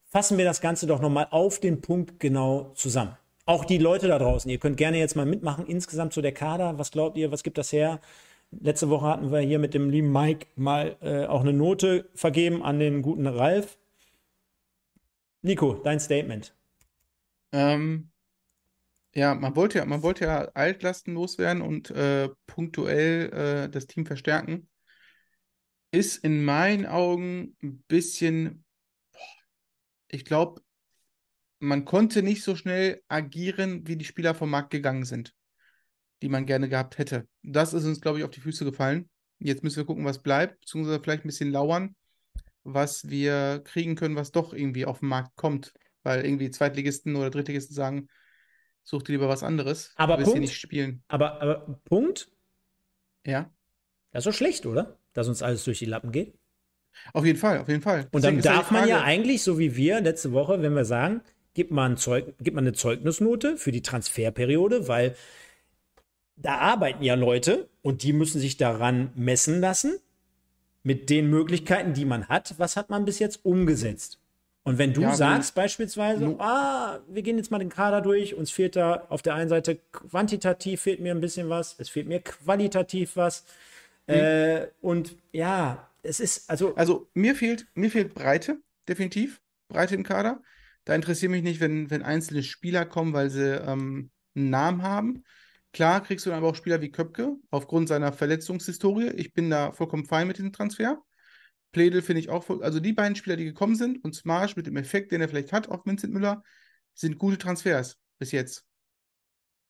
Fassen wir das Ganze doch nochmal auf den Punkt genau zusammen. Auch die Leute da draußen, ihr könnt gerne jetzt mal mitmachen. Insgesamt so der Kader, was glaubt ihr, was gibt das her? Letzte Woche hatten wir hier mit dem lieben Mike mal äh, auch eine Note vergeben an den guten Ralf. Nico, dein Statement. Ähm, ja, man wollte ja, man wollte ja Altlasten loswerden und äh, punktuell äh, das Team verstärken. Ist in meinen Augen ein bisschen, ich glaube, man konnte nicht so schnell agieren, wie die Spieler vom Markt gegangen sind, die man gerne gehabt hätte. Das ist uns, glaube ich, auf die Füße gefallen. Jetzt müssen wir gucken, was bleibt, beziehungsweise vielleicht ein bisschen lauern, was wir kriegen können, was doch irgendwie auf den Markt kommt. Weil irgendwie Zweitligisten oder Drittligisten sagen, such dir lieber was anderes. Aber du willst hier Punkt. nicht spielen. Aber, aber Punkt, Ja, das ist doch schlecht, oder? Dass uns alles durch die Lappen geht. auf jeden Fall, auf jeden Fall. Und Deswegen dann darf man ja eigentlich, so wie wir letzte Woche, wenn wir sagen, gibt man, Zeug, gibt man eine Zeugnisnote für die Transferperiode, weil da arbeiten ja Leute und die müssen sich daran messen lassen mit den Möglichkeiten, die man hat. Was hat man bis jetzt umgesetzt? Und wenn du ja, sagst beispielsweise, ah, wir gehen jetzt mal den Kader durch, uns fehlt da auf der einen Seite quantitativ fehlt mir ein bisschen was, es fehlt mir qualitativ was. Mhm. Äh, und ja, es ist also. Also mir fehlt, mir fehlt Breite, definitiv. Breite im Kader. Da interessiert mich nicht, wenn, wenn einzelne Spieler kommen, weil sie ähm, einen Namen haben. Klar kriegst du dann aber auch Spieler wie Köpke aufgrund seiner Verletzungshistorie. Ich bin da vollkommen fein mit diesem Transfer. Pledel finde ich auch voll. Also die beiden Spieler, die gekommen sind und Smarsch mit dem Effekt, den er vielleicht hat auf Vincent Müller, sind gute Transfers bis jetzt.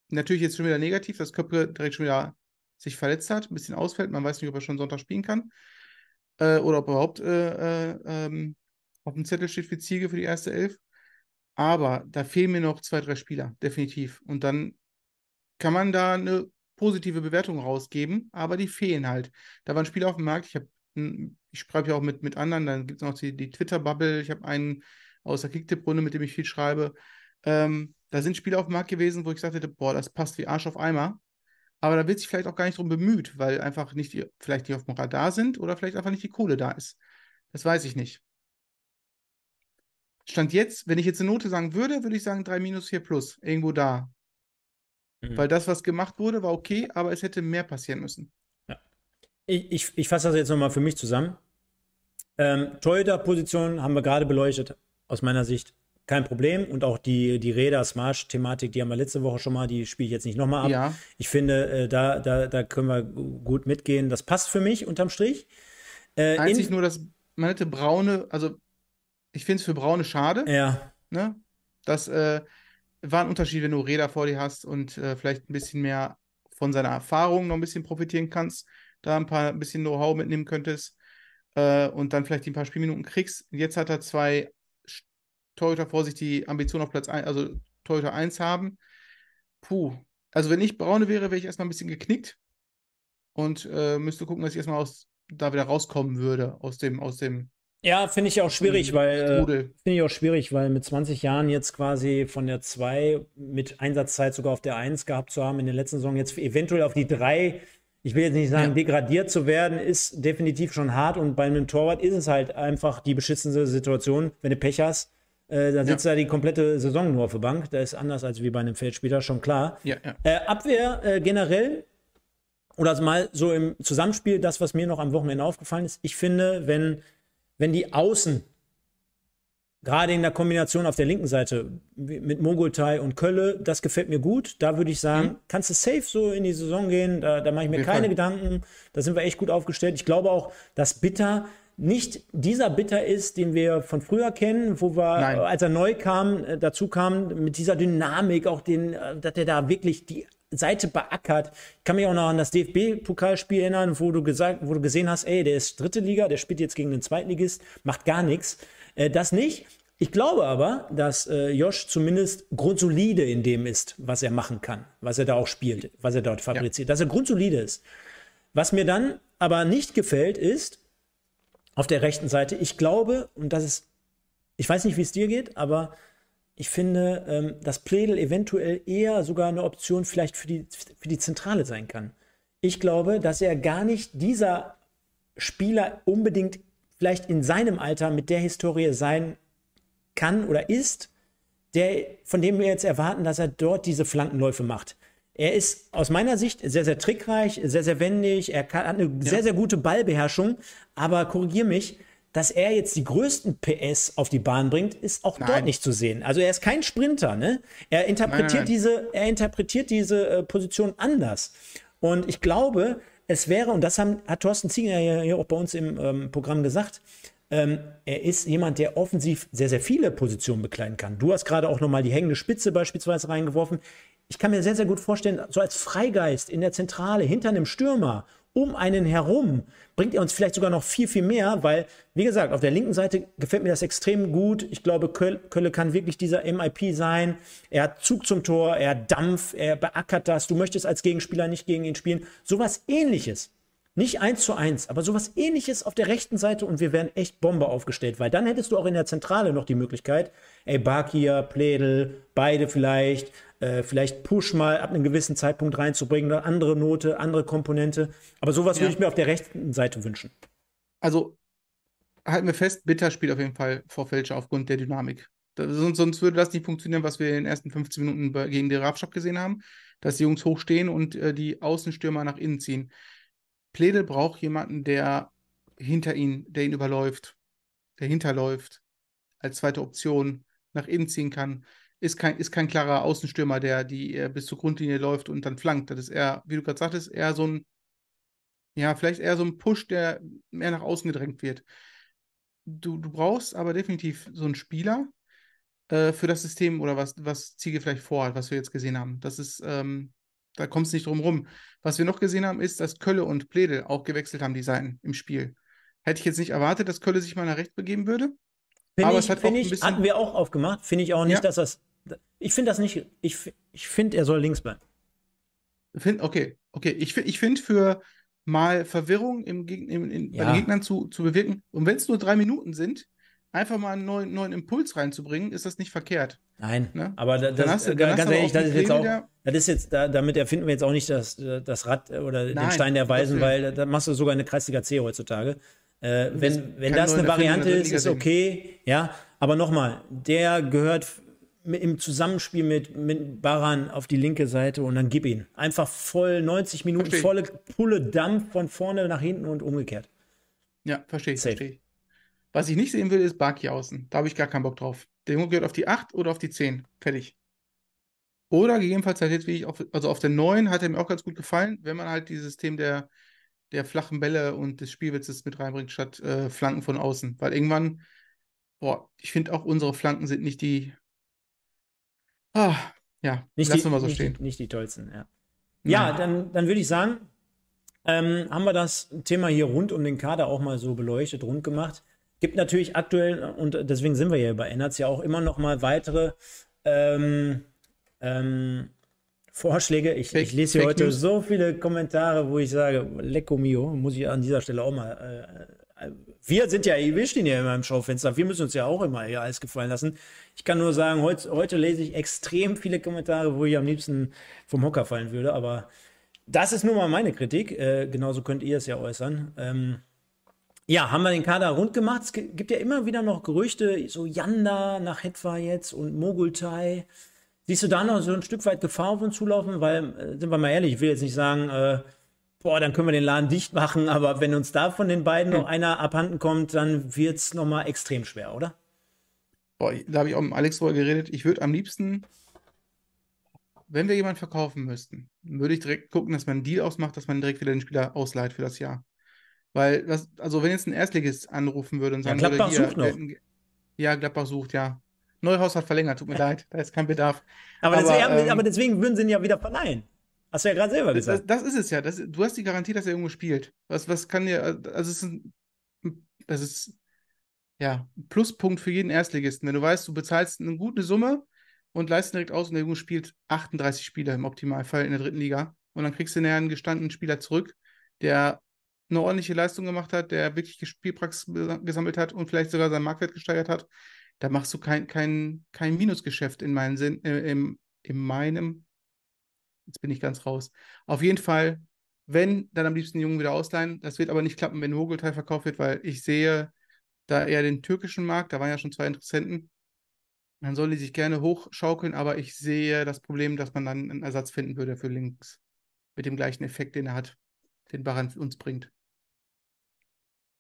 Natürlich jetzt schon wieder negativ, dass Köpke direkt schon wieder sich verletzt hat, ein bisschen ausfällt. Man weiß nicht, ob er schon Sonntag spielen kann. Äh, oder ob er überhaupt äh, äh, ähm, auf dem Zettel steht für Ziege für die erste Elf. Aber da fehlen mir noch zwei, drei Spieler, definitiv. Und dann kann man da eine positive Bewertung rausgeben, aber die fehlen halt. Da waren Spieler auf dem Markt, ich habe ich schreibe ja auch mit, mit anderen, dann gibt es noch die, die Twitter-Bubble, ich habe einen aus der Kicktipp-Runde, mit dem ich viel schreibe. Ähm, da sind Spieler auf dem Markt gewesen, wo ich gesagt hätte, boah, das passt wie Arsch auf Eimer. Aber da wird sich vielleicht auch gar nicht drum bemüht, weil einfach nicht die, vielleicht die auf dem Radar sind oder vielleicht einfach nicht die Kohle da ist. Das weiß ich nicht. Stand jetzt, wenn ich jetzt eine Note sagen würde, würde ich sagen 3 minus 4 plus. Irgendwo da. Mhm. Weil das, was gemacht wurde, war okay, aber es hätte mehr passieren müssen. Ja. Ich, ich, ich fasse das jetzt nochmal für mich zusammen. Ähm, Torhüter-Position haben wir gerade beleuchtet, aus meiner Sicht kein Problem. Und auch die, die Räder-Smash-Thematik, die haben wir letzte Woche schon mal, die spiele ich jetzt nicht nochmal ab. Ja. Ich finde, äh, da, da, da können wir gut mitgehen. Das passt für mich unterm Strich. Äh, Einzig nur, dass man hätte braune, also ich finde es für braune schade. Ja. Ne? Das äh, war ein Unterschied, wenn du Räder vor dir hast und äh, vielleicht ein bisschen mehr von seiner Erfahrung noch ein bisschen profitieren kannst, da ein paar ein bisschen Know-how mitnehmen könntest äh, und dann vielleicht ein paar Spielminuten kriegst. Jetzt hat er zwei Torhüter vor sich, die Ambition auf Platz 1, also Torhüter 1 haben. Puh. Also wenn ich Braune wäre, wäre ich erstmal ein bisschen geknickt und äh, müsste gucken, dass ich erstmal aus, da wieder rauskommen würde aus dem, aus dem ja, finde ich auch schwierig, weil äh, finde ich auch schwierig, weil mit 20 Jahren jetzt quasi von der 2 mit Einsatzzeit sogar auf der 1 gehabt zu haben, in der letzten Saison jetzt eventuell auf die 3, ich will jetzt nicht sagen, ja. degradiert zu werden, ist definitiv schon hart und bei einem Torwart ist es halt einfach die beschissene Situation, wenn du Pech hast. Äh, da sitzt ja. da die komplette Saison nur auf der Bank. Das ist anders als wie bei einem Feldspieler, schon klar. Ja, ja. Äh, Abwehr äh, generell, oder mal so im Zusammenspiel, das, was mir noch am Wochenende aufgefallen ist, ich finde, wenn wenn die Außen, gerade in der Kombination auf der linken Seite mit Mogultai und Kölle, das gefällt mir gut. Da würde ich sagen, mhm. kannst du safe so in die Saison gehen. Da, da mache ich mir keine Fall. Gedanken. Da sind wir echt gut aufgestellt. Ich glaube auch, dass Bitter nicht dieser Bitter ist, den wir von früher kennen, wo wir, Nein. als er neu kam, äh, dazu kam, mit dieser Dynamik, auch den, äh, dass er da wirklich die Seite beackert. Ich kann mich auch noch an das DFB-Pokalspiel erinnern, wo du gesagt, wo du gesehen hast, ey, der ist dritte Liga, der spielt jetzt gegen den Zweitligist, macht gar nichts. Äh, das nicht. Ich glaube aber, dass äh, Josh zumindest grundsolide in dem ist, was er machen kann, was er da auch spielt, was er dort fabriziert, ja. dass er grundsolide ist. Was mir dann aber nicht gefällt, ist auf der rechten Seite, ich glaube, und das ist, ich weiß nicht, wie es dir geht, aber ich finde, ähm, dass Pledel eventuell eher sogar eine Option vielleicht für die, für die Zentrale sein kann. Ich glaube, dass er gar nicht dieser Spieler unbedingt vielleicht in seinem Alter mit der Historie sein kann oder ist, der, von dem wir jetzt erwarten, dass er dort diese Flankenläufe macht. Er ist aus meiner Sicht sehr, sehr trickreich, sehr, sehr wendig, er kann, hat eine ja. sehr, sehr gute Ballbeherrschung, aber korrigier mich, dass er jetzt die größten PS auf die Bahn bringt, ist auch nein. dort nicht zu sehen. Also er ist kein Sprinter, ne? Er interpretiert nein, nein, diese, er interpretiert diese äh, Position anders. Und ich glaube, es wäre, und das haben, hat Thorsten Ziegler ja hier auch bei uns im ähm, Programm gesagt, ähm, er ist jemand, der offensiv sehr, sehr viele Positionen bekleiden kann. Du hast gerade auch nochmal die hängende Spitze beispielsweise reingeworfen. Ich kann mir sehr, sehr gut vorstellen, so als Freigeist in der Zentrale, hinter einem Stürmer um einen herum bringt er uns vielleicht sogar noch viel, viel mehr, weil, wie gesagt, auf der linken Seite gefällt mir das extrem gut. Ich glaube, Kölle kann wirklich dieser MIP sein. Er hat Zug zum Tor, er hat Dampf, er beackert das. Du möchtest als Gegenspieler nicht gegen ihn spielen. Sowas ähnliches. Nicht eins zu eins, aber sowas ähnliches auf der rechten Seite und wir wären echt Bombe aufgestellt, weil dann hättest du auch in der Zentrale noch die Möglichkeit, ey, Bakir, Pledel, beide vielleicht, äh, vielleicht Push mal ab einem gewissen Zeitpunkt reinzubringen oder andere Note, andere Komponente. Aber sowas ja. würde ich mir auf der rechten Seite wünschen. Also halten wir fest, Bitter spielt auf jeden Fall vor Fälscher aufgrund der Dynamik. Das, sonst, sonst, würde das nicht funktionieren, was wir in den ersten 15 Minuten gegen den Rafschap gesehen haben, dass die Jungs hochstehen und äh, die Außenstürmer nach innen ziehen. Pledel braucht jemanden, der hinter ihn, der ihn überläuft, der hinterläuft, als zweite Option nach innen ziehen kann. Ist kein, ist kein klarer Außenstürmer, der die äh, bis zur Grundlinie läuft und dann flankt. Das ist eher, wie du gerade sagtest, eher so ein, ja, vielleicht eher so ein Push, der mehr nach außen gedrängt wird. Du, du brauchst aber definitiv so einen Spieler äh, für das System oder was, was Ziege vielleicht vorhat, was wir jetzt gesehen haben. Das ist, ähm, da kommst du nicht drum rum. Was wir noch gesehen haben, ist, dass Kölle und Pledel auch gewechselt haben, die Seiten im Spiel. Hätte ich jetzt nicht erwartet, dass Kölle sich mal nach rechts begeben würde. Find aber ich, es hat auch ich, bisschen... hatten wir auch aufgemacht. Finde ich auch nicht, ja. dass das. Ich finde das nicht. Ich, ich finde, er soll links bleiben. Find, okay, okay. Ich, ich finde für mal Verwirrung im, im, in, ja. bei den Gegnern zu, zu bewirken, und wenn es nur drei Minuten sind, einfach mal einen neuen, neuen Impuls reinzubringen, ist das nicht verkehrt. Nein, ne? aber das, das du, ganz ehrlich, das ist jetzt auch, das ist jetzt, da, damit erfinden wir jetzt auch nicht das, das Rad oder Nein, den Stein der Weisen, weil da machst du sogar eine Kreisliga C heutzutage. Äh, wenn wenn das eine Variante ist, ist okay, ja, aber nochmal, der gehört im Zusammenspiel mit, mit Baran auf die linke Seite und dann gib ihn. Einfach voll 90 Minuten, versteh. volle Pulle Dampf von vorne nach hinten und umgekehrt. Ja, verstehe ich. Versteh. Was ich nicht sehen will, ist Baki außen. Da habe ich gar keinen Bock drauf. Der Junge gehört auf die 8 oder auf die 10. Fertig. Oder gegebenenfalls halt jetzt, wie ich auf, also auf der 9 hat er mir auch ganz gut gefallen, wenn man halt dieses System der, der flachen Bälle und des Spielwitzes mit reinbringt, statt äh, Flanken von außen. Weil irgendwann, boah, ich finde auch unsere Flanken sind nicht die. Ah, ja, nicht lassen die, wir mal so nicht stehen. Nicht die tollsten, ja. Ja, dann, dann würde ich sagen, ähm, haben wir das Thema hier rund um den Kader auch mal so beleuchtet, rund gemacht. Gibt natürlich aktuell, und deswegen sind wir hier bei Ennerts ja auch immer noch mal weitere ähm, ähm, Vorschläge. Ich, Fake, ich lese hier heute News. so viele Kommentare, wo ich sage, Lecco mio, muss ich an dieser Stelle auch mal. Äh, wir sind ja, wir stehen ja immer im Schaufenster, wir müssen uns ja auch immer hier alles gefallen lassen. Ich kann nur sagen, heute, heute lese ich extrem viele Kommentare, wo ich am liebsten vom Hocker fallen würde, aber das ist nun mal meine Kritik. Äh, genauso könnt ihr es ja äußern. Ähm, ja, haben wir den Kader rund gemacht. Es gibt ja immer wieder noch Gerüchte, so Yanda nach Hetwa jetzt und Mogultai. Siehst du da noch so ein Stück weit Gefahr auf uns zulaufen? Weil, äh, sind wir mal ehrlich, ich will jetzt nicht sagen, äh, boah, dann können wir den Laden dicht machen, aber wenn uns da von den beiden hm. noch einer abhanden kommt, dann wird es nochmal extrem schwer, oder? Boah, da habe ich auch mit Alex drüber geredet. Ich würde am liebsten, wenn wir jemanden verkaufen müssten, würde ich direkt gucken, dass man einen Deal ausmacht, dass man direkt wieder den Spieler ausleiht für das Jahr. Weil, das, also wenn jetzt ein Erstligist anrufen würde und sagen ja, Gladbach würde, hier, sucht noch. ja, Gladbach sucht, ja. Neuhaus hat verlängert, tut mir leid, da ist kein Bedarf. Aber, aber, deswegen, ähm, aber deswegen würden sie ihn ja wieder verleihen. Hast du ja gerade selber gesagt. Das, das, ist es ja. Das, du hast die Garantie, dass er irgendwo spielt. Was, was kann dir, also es ist ein, das ist ja ein Pluspunkt für jeden Erstligisten. Wenn du weißt, du bezahlst eine gute Summe und leistest direkt aus und der Junge spielt 38 Spieler im Optimalfall in der dritten Liga und dann kriegst du näher einen gestandenen Spieler zurück, der eine ordentliche Leistung gemacht hat, der wirklich Spielpraxis gesammelt hat und vielleicht sogar seinen Marktwert gesteigert hat, da machst du kein, kein, kein Minusgeschäft in meinem Sinn, äh, im, in meinem, jetzt bin ich ganz raus. Auf jeden Fall, wenn, dann am liebsten den Jungen wieder ausleihen. Das wird aber nicht klappen, wenn Mogelteil verkauft wird, weil ich sehe da eher den türkischen Markt, da waren ja schon zwei Interessenten. Dann soll die sich gerne hochschaukeln, aber ich sehe das Problem, dass man dann einen Ersatz finden würde für links. Mit dem gleichen Effekt, den er hat, den Baran uns bringt.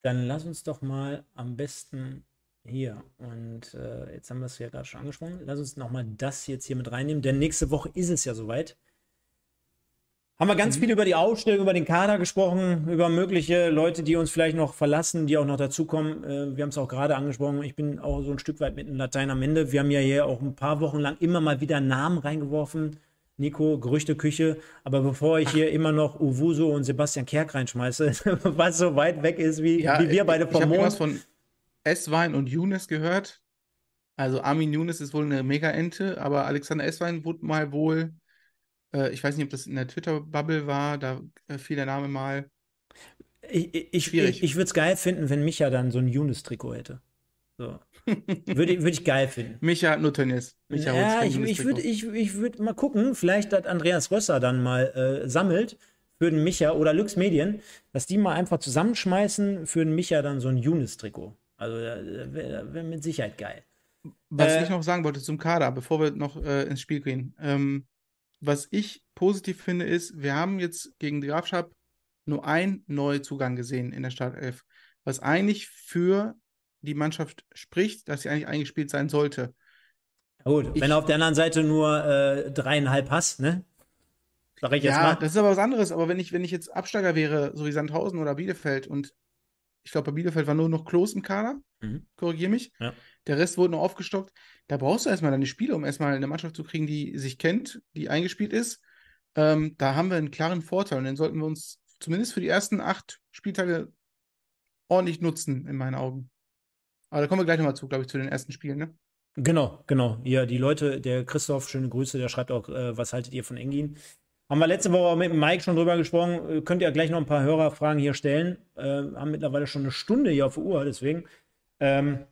Dann lass uns doch mal am besten hier, und äh, jetzt haben wir es ja gerade schon angesprochen, lass uns nochmal das jetzt hier mit reinnehmen, denn nächste Woche ist es ja soweit. Haben wir ganz mhm. viel über die Ausstellung, über den Kader gesprochen, über mögliche Leute, die uns vielleicht noch verlassen, die auch noch dazukommen. Äh, wir haben es auch gerade angesprochen. Ich bin auch so ein Stück weit mit einem Latein am Ende. Wir haben ja hier auch ein paar Wochen lang immer mal wieder Namen reingeworfen. Nico, Gerüchteküche. Aber bevor ich hier immer noch Uwuso und Sebastian Kerk reinschmeiße, <laughs> was so weit weg ist wie, ja, wie wir beide vom ich Mond. was von Esswein und Younes gehört. Also Armin Younes ist wohl eine Mega-Ente, aber Alexander Esswein wurde mal wohl, äh, ich weiß nicht, ob das in der Twitter-Bubble war, da äh, fiel der Name mal. Ich, ich, ich, ich, würde es geil finden, wenn Micha dann so ein Younes-Trikot hätte. So. <laughs> würde, würde ich geil finden. Micha Tennis. Micha ja, ich, ich würde ich, ich würd mal gucken, vielleicht hat Andreas Rösser dann mal äh, sammelt für den Micha oder Lux Medien, dass die mal einfach zusammenschmeißen für den Micha dann so ein Younes-Trikot. Also wäre wär mit Sicherheit geil. Was äh, ich noch sagen wollte zum Kader, bevor wir noch äh, ins Spiel gehen. Ähm, was ich positiv finde, ist, wir haben jetzt gegen die Grafschaft nur einen Neuzugang gesehen in der Startelf, was eigentlich für die Mannschaft spricht, dass sie eigentlich eingespielt sein sollte. Gut, ich, wenn du auf der anderen Seite nur äh, dreieinhalb hast, ne? Sag ich jetzt ja, mal. das ist aber was anderes. Aber wenn ich, wenn ich jetzt Absteiger wäre, so wie Sandhausen oder Bielefeld und ich glaube, bei Bielefeld war nur noch Klos im Kader, mhm. korrigiere mich. Ja. Der Rest wurde noch aufgestockt. Da brauchst du erstmal deine Spiele, um erstmal eine Mannschaft zu kriegen, die sich kennt, die eingespielt ist. Ähm, da haben wir einen klaren Vorteil und den sollten wir uns zumindest für die ersten acht Spieltage ordentlich nutzen, in meinen Augen. Aber da kommen wir gleich nochmal zu, glaube ich, zu den ersten Spielen, ne? Genau, genau. Ja, die Leute, der Christoph, schöne Grüße, der schreibt auch, äh, was haltet ihr von Engin? Haben wir letzte Woche mit Mike schon drüber gesprochen. Äh, könnt ihr gleich noch ein paar Hörerfragen hier stellen. Äh, haben mittlerweile schon eine Stunde hier auf der Uhr, deswegen. Ähm,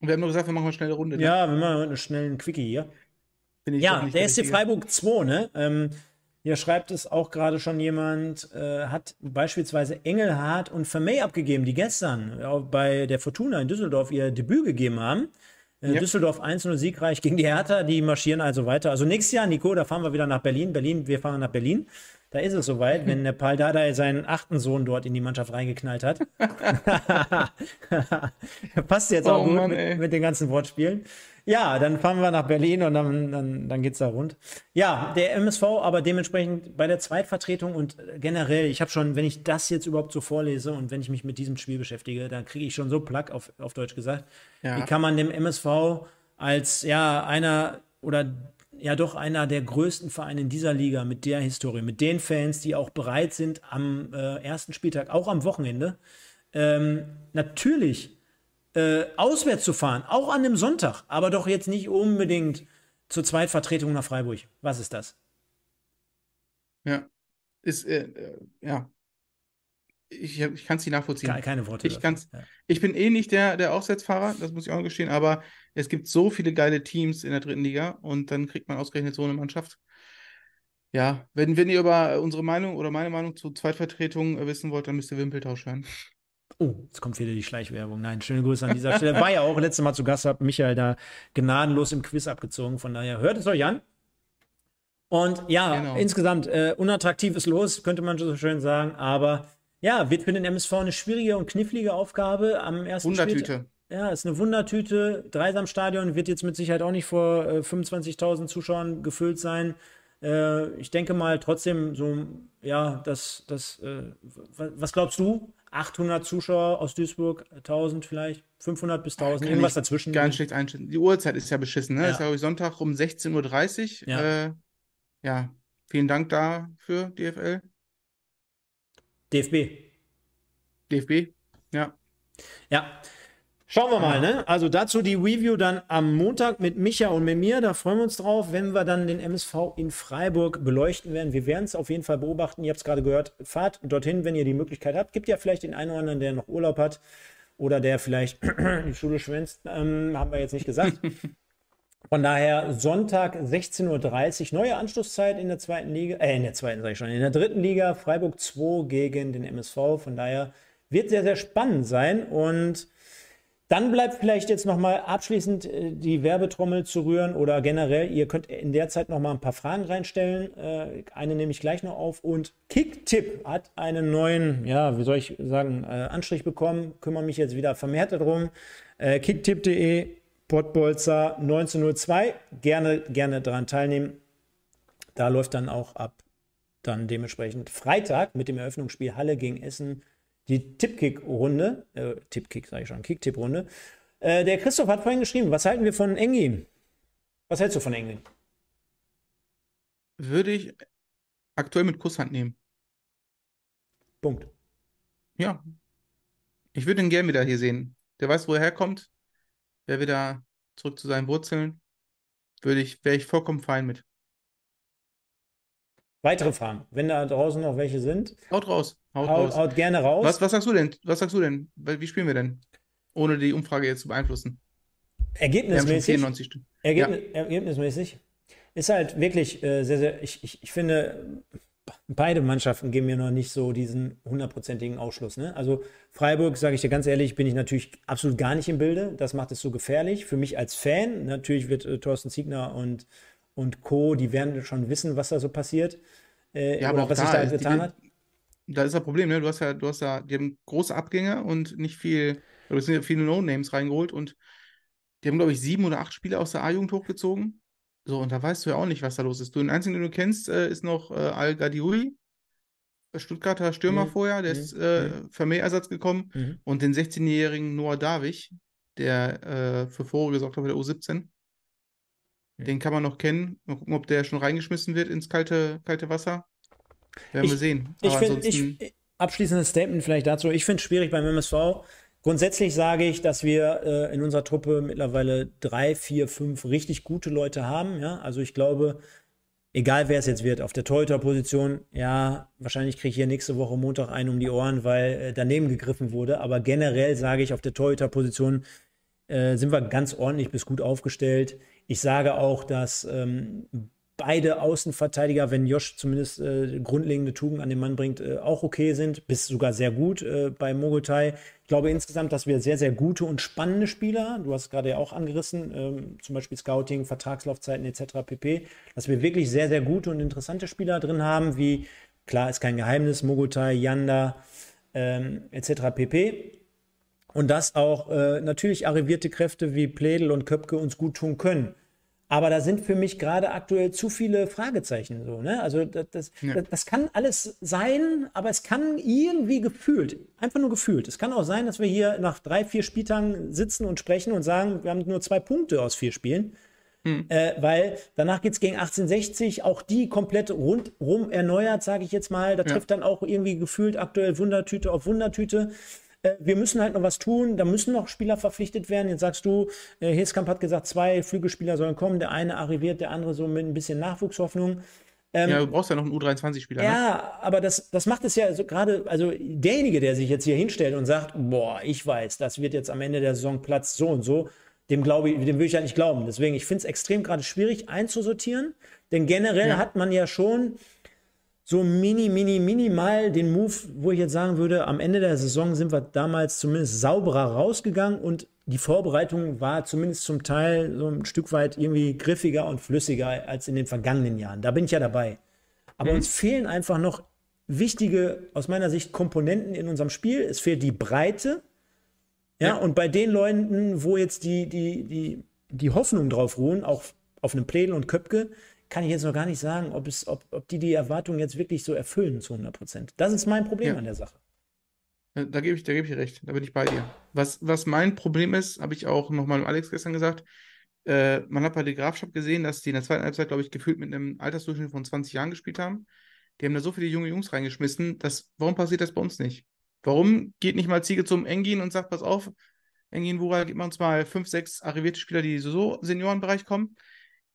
Und wir haben nur gesagt, wir machen eine schnelle Runde. Ne? Ja, wir machen einen schnellen Quickie hier. ja, der SC Freiburg 2, ne? Ähm, hier schreibt es auch gerade schon jemand, äh, hat beispielsweise Engelhardt und Vermey abgegeben, die gestern bei der Fortuna in Düsseldorf ihr Debüt gegeben haben. Äh, ja. Düsseldorf 1-0 siegreich gegen die Hertha, die marschieren also weiter. Also nächstes Jahr, Nico, da fahren wir wieder nach Berlin. Berlin, wir fahren nach Berlin. Da ist es soweit, wenn der Paul Dardai seinen achten Sohn dort in die Mannschaft reingeknallt hat. <laughs> Passt jetzt auch oh, gut Mann, mit, mit, den ganzen Wortspielen. Ja, dann fahren wir nach Berlin und dann, dann, dann es da rund. Ja, der MSV aber dementsprechend bei der Zweitvertretung und generell, ich habe schon, wenn ich das jetzt überhaupt so vorlese und wenn ich mich mit diesem Spiel beschäftige, dann kriege ich schon so Plack auf, auf Deutsch gesagt. Ja. Wie kann man dem MSV als ja einer oder ja doch einer der größten Vereine in dieser Liga mit der Historie, mit den Fans, die auch bereit sind, am äh, ersten Spieltag, auch am Wochenende, ähm, natürlich äh, auswärts zu fahren, auch an dem Sonntag, aber doch jetzt nicht unbedingt zur Zweitvertretung nach Freiburg. Was ist das? Ja, ist, äh, äh ja. Ich, ich kann es nicht nachvollziehen. Keine, keine Worte. Ich, kann's, ja. ich bin eh nicht der, der Auswärtsfahrer, das muss ich auch gestehen, aber es gibt so viele geile Teams in der dritten Liga und dann kriegt man ausgerechnet so eine Mannschaft. Ja, wenn, wenn ihr über unsere Meinung oder meine Meinung zu Zweitvertretung äh, wissen wollt, dann müsst ihr Wimpeltausch hören. Oh, jetzt kommt wieder die Schleichwerbung. Nein, schöne Grüße an dieser Stelle. War ja auch letztes Mal zu Gast, hat Michael da gnadenlos im Quiz abgezogen. Von daher hört es euch an. Und ja, genau. insgesamt äh, unattraktives Los, könnte man so schön sagen. Aber ja, wird für den MSV eine schwierige und knifflige Aufgabe am ersten Wundertüte. Spiel. Ja, ist eine Wundertüte. Dreisamstadion wird jetzt mit Sicherheit auch nicht vor äh, 25.000 Zuschauern gefüllt sein. Äh, ich denke mal trotzdem so, ja, das, das, äh, was glaubst du? 800 Zuschauer aus Duisburg, 1000 vielleicht, 500 bis 1000, irgendwas dazwischen. Ganz schlecht einschätzen. Die Uhrzeit ist ja beschissen, ne? Ja. Ist ja, Sonntag um 16.30 Uhr. Ja. Äh, ja, vielen Dank dafür, DFL. DFB. DFB, ja. Ja, Schauen wir mal, ne? Also dazu die Review dann am Montag mit Micha und mit mir. Da freuen wir uns drauf, wenn wir dann den MSV in Freiburg beleuchten werden. Wir werden es auf jeden Fall beobachten. Ihr habt es gerade gehört. Fahrt dorthin, wenn ihr die Möglichkeit habt. Gibt ja vielleicht den einen oder anderen, der noch Urlaub hat oder der vielleicht <clears throat> die Schule schwänzt. Ähm, haben wir jetzt nicht gesagt. <laughs> Von daher Sonntag 16.30 Uhr, neue Anschlusszeit in der zweiten Liga, äh, in der zweiten, sage ich schon, in der dritten Liga, Freiburg 2 gegen den MSV. Von daher wird sehr, sehr spannend sein und dann bleibt vielleicht jetzt nochmal abschließend äh, die Werbetrommel zu rühren oder generell, ihr könnt in der Zeit nochmal ein paar Fragen reinstellen. Äh, eine nehme ich gleich noch auf. Und Kicktip hat einen neuen, ja, wie soll ich sagen, äh, Anstrich bekommen. Kümmere mich jetzt wieder vermehrt darum. Kicktip.de, Pottbolzer 1902. Gerne, gerne daran teilnehmen. Da läuft dann auch ab dann dementsprechend Freitag mit dem Eröffnungsspiel Halle gegen Essen die Tippkick-Runde, äh, Tippkick sage ich schon, Kick-Tipp-Runde. Äh, der Christoph hat vorhin geschrieben, was halten wir von Engin? Was hältst du von Engin? Würde ich aktuell mit Kusshand nehmen. Punkt. Ja. Ich würde ihn gerne wieder hier sehen. Der weiß, wo er herkommt. Wäre wieder zurück zu seinen Wurzeln. Würde ich, wäre ich vollkommen fein mit. Weitere Fragen, wenn da draußen noch welche sind. Haut raus. Haut, haut, raus. haut gerne raus. Was, was sagst du denn? Was sagst du denn? Wie spielen wir denn? Ohne die Umfrage jetzt zu beeinflussen. Ergebnismäßig. Ergebnis, ja. Ergebnismäßig ist halt wirklich äh, sehr, sehr, ich, ich, ich finde, beide Mannschaften geben mir noch nicht so diesen hundertprozentigen Ausschluss. Ne? Also Freiburg, sage ich dir ganz ehrlich, bin ich natürlich absolut gar nicht im Bilde. Das macht es so gefährlich. Für mich als Fan, natürlich wird äh, Thorsten Ziegner und, und Co., die werden schon wissen, was da so passiert. Äh, ja, aber was sich da getan die, hat. Da ist das Problem, ne? Du hast ja, du hast ja, die haben große Abgänge und nicht viel, oder es sind ja viele No-Names reingeholt und die haben, glaube ich, sieben oder acht Spiele aus der A-Jugend hochgezogen. So, und da weißt du ja auch nicht, was da los ist. Du, den einzigen, den du kennst, äh, ist noch äh, Al-Gadioui, Stuttgarter Stürmer mhm. vorher, der mhm. ist äh, mhm. für Mehrersatz gekommen. Mhm. Und den 16-jährigen Noah Davich, der äh, für Furore gesorgt hat bei der U17. Den kann man noch kennen. Mal gucken, ob der schon reingeschmissen wird ins kalte, kalte Wasser. Werden ich, wir sehen. Aber ich finde, abschließendes Statement vielleicht dazu. Ich finde es schwierig beim MSV Grundsätzlich sage ich, dass wir äh, in unserer Truppe mittlerweile drei, vier, fünf richtig gute Leute haben. Ja? Also ich glaube, egal wer es jetzt wird, auf der Torhüter-Position, ja, wahrscheinlich kriege ich hier nächste Woche Montag einen um die Ohren, weil äh, daneben gegriffen wurde. Aber generell sage ich, auf der Torhüter-Position äh, sind wir ganz ordentlich bis gut aufgestellt. Ich sage auch, dass ähm, beide Außenverteidiger, wenn Josh zumindest äh, grundlegende Tugend an den Mann bringt, äh, auch okay sind, bis sogar sehr gut äh, bei Mogotai. Ich glaube insgesamt, dass wir sehr, sehr gute und spannende Spieler, du hast es gerade ja auch angerissen, ähm, zum Beispiel Scouting, Vertragslaufzeiten etc. pp., dass wir wirklich sehr, sehr gute und interessante Spieler drin haben, wie, klar, ist kein Geheimnis, Mogotai, Yanda ähm, etc. pp. Und dass auch äh, natürlich arrivierte Kräfte wie Pledel und Köpke uns gut tun können. Aber da sind für mich gerade aktuell zu viele Fragezeichen. So, ne? Also das, das, ja. das, das, kann alles sein, aber es kann irgendwie gefühlt, einfach nur gefühlt. Es kann auch sein, dass wir hier nach drei, vier Spieltagen sitzen und sprechen und sagen, wir haben nur zwei Punkte aus vier Spielen. Hm. Äh, weil danach geht es gegen 1860, auch die komplett rundrum erneuert, sage ich jetzt mal. Da ja. trifft dann auch irgendwie gefühlt aktuell Wundertüte auf Wundertüte. Äh, wir müssen halt noch was tun, da müssen noch Spieler verpflichtet werden. Jetzt sagst du, äh, Hilskamp hat gesagt, zwei Flügelspieler sollen kommen, der eine arriviert, der andere so mit ein bisschen Nachwuchshoffnung. Ähm, ja, du brauchst ja noch einen U23-Spieler. Ne? Ja, ne? aber das, das macht es ja so gerade, also derjenige, der sich jetzt hier hinstellt und sagt, boah, ich weiß, das wird jetzt am Ende der Saison Platz so und so, dem glaube ich, dem würde ich ja nicht glauben. Deswegen, ich finde es extrem gerade schwierig einzusortieren, denn generell ja. hat man ja schon so mini, mini, minimal den Move, wo ich jetzt sagen würde, am Ende der Saison sind wir damals zumindest sauberer rausgegangen und die Vorbereitung war zumindest zum Teil so ein Stück weit irgendwie griffiger und flüssiger als in den vergangenen Jahren. Da bin ich ja dabei. Aber mhm. uns fehlen einfach noch wichtige, aus meiner Sicht, Komponenten in unserem Spiel. Es fehlt die Breite. Ja, ja. und bei den Leuten, wo jetzt die, die, die, die Hoffnung drauf ruhen, auch auf einem Plädel und Köpke, kann ich jetzt noch gar nicht sagen, ob, es, ob, ob die die Erwartungen jetzt wirklich so erfüllen zu 100 Prozent. Das ist mein Problem ja. an der Sache. Da gebe ich, da gebe ich recht, da bin ich bei dir. Was, was mein Problem ist, habe ich auch nochmal Alex gestern gesagt, äh, man hat bei der Grafschaft gesehen, dass die in der zweiten Halbzeit, glaube ich, gefühlt mit einem Altersdurchschnitt von 20 Jahren gespielt haben. Die haben da so viele junge Jungs reingeschmissen. Dass, warum passiert das bei uns nicht? Warum geht nicht mal Ziege zum Engin und sagt, pass auf, Engin Wura, gib mal uns mal fünf, sechs arrivierte Spieler, die so Seniorenbereich kommen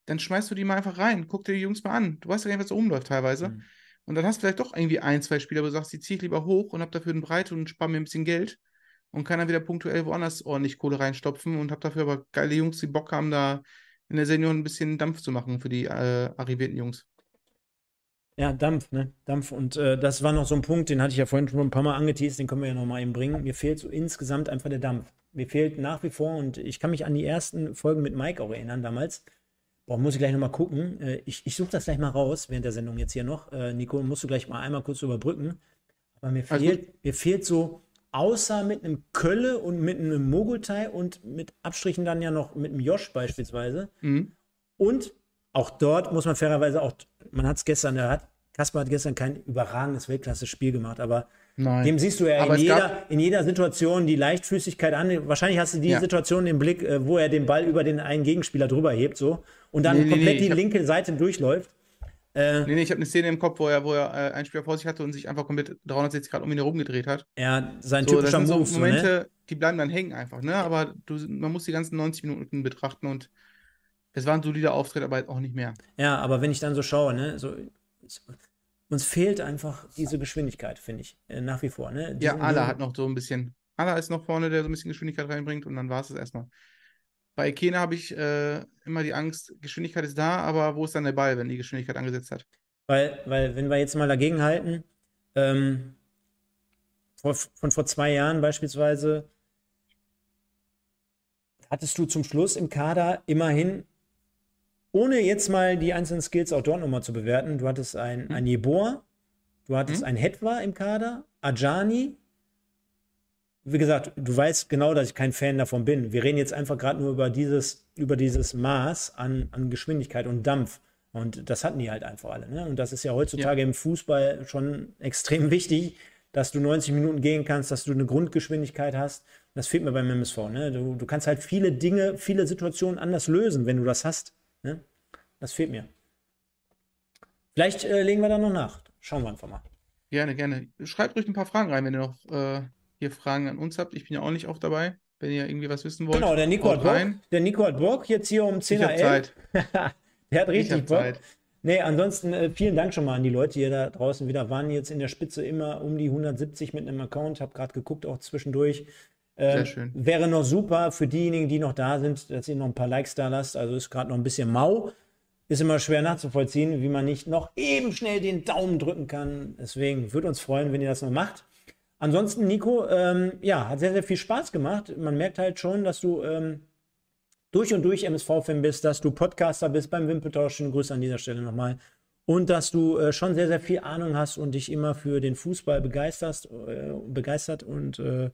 dann schmeißt du die mal einfach rein. Guck dir die Jungs mal an. Du weißt ja gar nicht, was da rumläuft teilweise. Mhm. Und dann hast du vielleicht doch irgendwie ein, zwei Spieler, wo du sagst, die ziehe ich lieber hoch und hab dafür eine Breite und spare mir ein bisschen Geld und kann dann wieder punktuell woanders ordentlich Kohle reinstopfen und hab dafür aber geile Jungs, die Bock haben, da in der Senior ein bisschen Dampf zu machen für die äh, arrivierten Jungs. Ja, Dampf, ne? Dampf. Und äh, das war noch so ein Punkt, den hatte ich ja vorhin schon ein paar Mal angeteased, den können wir ja nochmal eben bringen. Mir fehlt so insgesamt einfach der Dampf. Mir fehlt nach wie vor, und ich kann mich an die ersten Folgen mit Mike auch erinnern damals, Boah, muss ich gleich nochmal gucken. Äh, ich ich suche das gleich mal raus während der Sendung jetzt hier noch. Äh, Nico, musst du gleich mal einmal kurz überbrücken. Aber mir fehlt, mir fehlt so, außer mit einem Kölle und mit einem Mogultai und mit Abstrichen dann ja noch mit einem Josh beispielsweise. Mhm. Und auch dort muss man fairerweise auch, man hat es gestern, der hat, Kasper hat gestern kein überragendes Weltklasse-Spiel gemacht, aber Nein. Dem siehst du ja in jeder, in jeder, Situation die Leichtfüßigkeit an. Wahrscheinlich hast du die ja. Situation im Blick, äh, wo er den Ball über den einen Gegenspieler drüber hebt, so und dann nee, komplett nee, die linke Seite durchläuft. Äh, nee, nee, ich habe eine Szene im Kopf, wo er, wo er äh, einen Spieler vor sich hatte und sich einfach komplett 360 Grad um ihn herum gedreht hat. Ja, sein so, typischer das sind so Momente, so, ne? die bleiben dann hängen einfach, ne? Aber du, man muss die ganzen 90 Minuten betrachten und es war ein solider Auftritt, aber auch nicht mehr. Ja, aber wenn ich dann so schaue, ne, so uns fehlt einfach diese Geschwindigkeit, finde ich, äh, nach wie vor. Ne? Ja, Diesen- Ala diesen- hat noch so ein bisschen. Ala ist noch vorne, der so ein bisschen Geschwindigkeit reinbringt und dann war es das erstmal. Bei Kena habe ich äh, immer die Angst, Geschwindigkeit ist da, aber wo ist dann der Ball, wenn die Geschwindigkeit angesetzt hat? Weil, weil, wenn wir jetzt mal dagegen halten, ähm, vor, von vor zwei Jahren beispielsweise, hattest du zum Schluss im Kader immerhin, ohne jetzt mal die einzelnen Skills auch dort nochmal zu bewerten, du hattest ein, ein Jeboa, du hattest Mhm. ein Hetwa im Kader, Ajani. Wie gesagt, du weißt genau, dass ich kein Fan davon bin. Wir reden jetzt einfach gerade nur über dieses, über dieses Maß an, an Geschwindigkeit und Dampf. Und das hatten die halt einfach alle. Ne? Und das ist ja heutzutage im Fußball schon extrem <laughs> wichtig, dass du 90 Minuten gehen kannst, dass du eine Grundgeschwindigkeit hast. Das fehlt mir beim MSV. Ne? Du, du kannst halt viele Dinge, viele Situationen anders lösen, wenn du das hast. Ne? Das fehlt mir. Vielleicht äh, legen wir da noch nach. Schauen wir einfach mal. Gerne, gerne. Schreibt ruhig ein paar Fragen rein, wenn ihr noch äh, hier Fragen an uns habt. Ich bin ja auch nicht auch dabei, wenn ihr irgendwie was wissen wollt. Genau, der Nico hat Bock. Der Nico hat Bock jetzt hier um 10 Ich hab Zeit. <laughs> der hat Ich richtig Bock. Zeit. Nee, ansonsten äh, vielen Dank schon mal an die Leute, die hier da draußen wieder waren. Jetzt in der Spitze immer um die 170 mit einem Account. Hab gerade geguckt, auch zwischendurch. Ähm, Sehr schön. Wäre noch super für diejenigen, die noch da sind, dass ihr noch ein paar Likes da lasst. Also ist gerade noch ein bisschen mau. Ist immer schwer nachzuvollziehen, wie man nicht noch eben schnell den Daumen drücken kann. Deswegen würde uns freuen, wenn ihr das noch macht. Ansonsten, Nico, ähm, ja, hat sehr, sehr viel Spaß gemacht. Man merkt halt schon, dass du ähm, durch und durch MSV-Fan bist, dass du Podcaster bist beim Wimpeltausch. Schöne Grüße an dieser Stelle nochmal. Und dass du äh, schon sehr, sehr viel Ahnung hast und dich immer für den Fußball begeisterst, äh, begeistert. Und äh,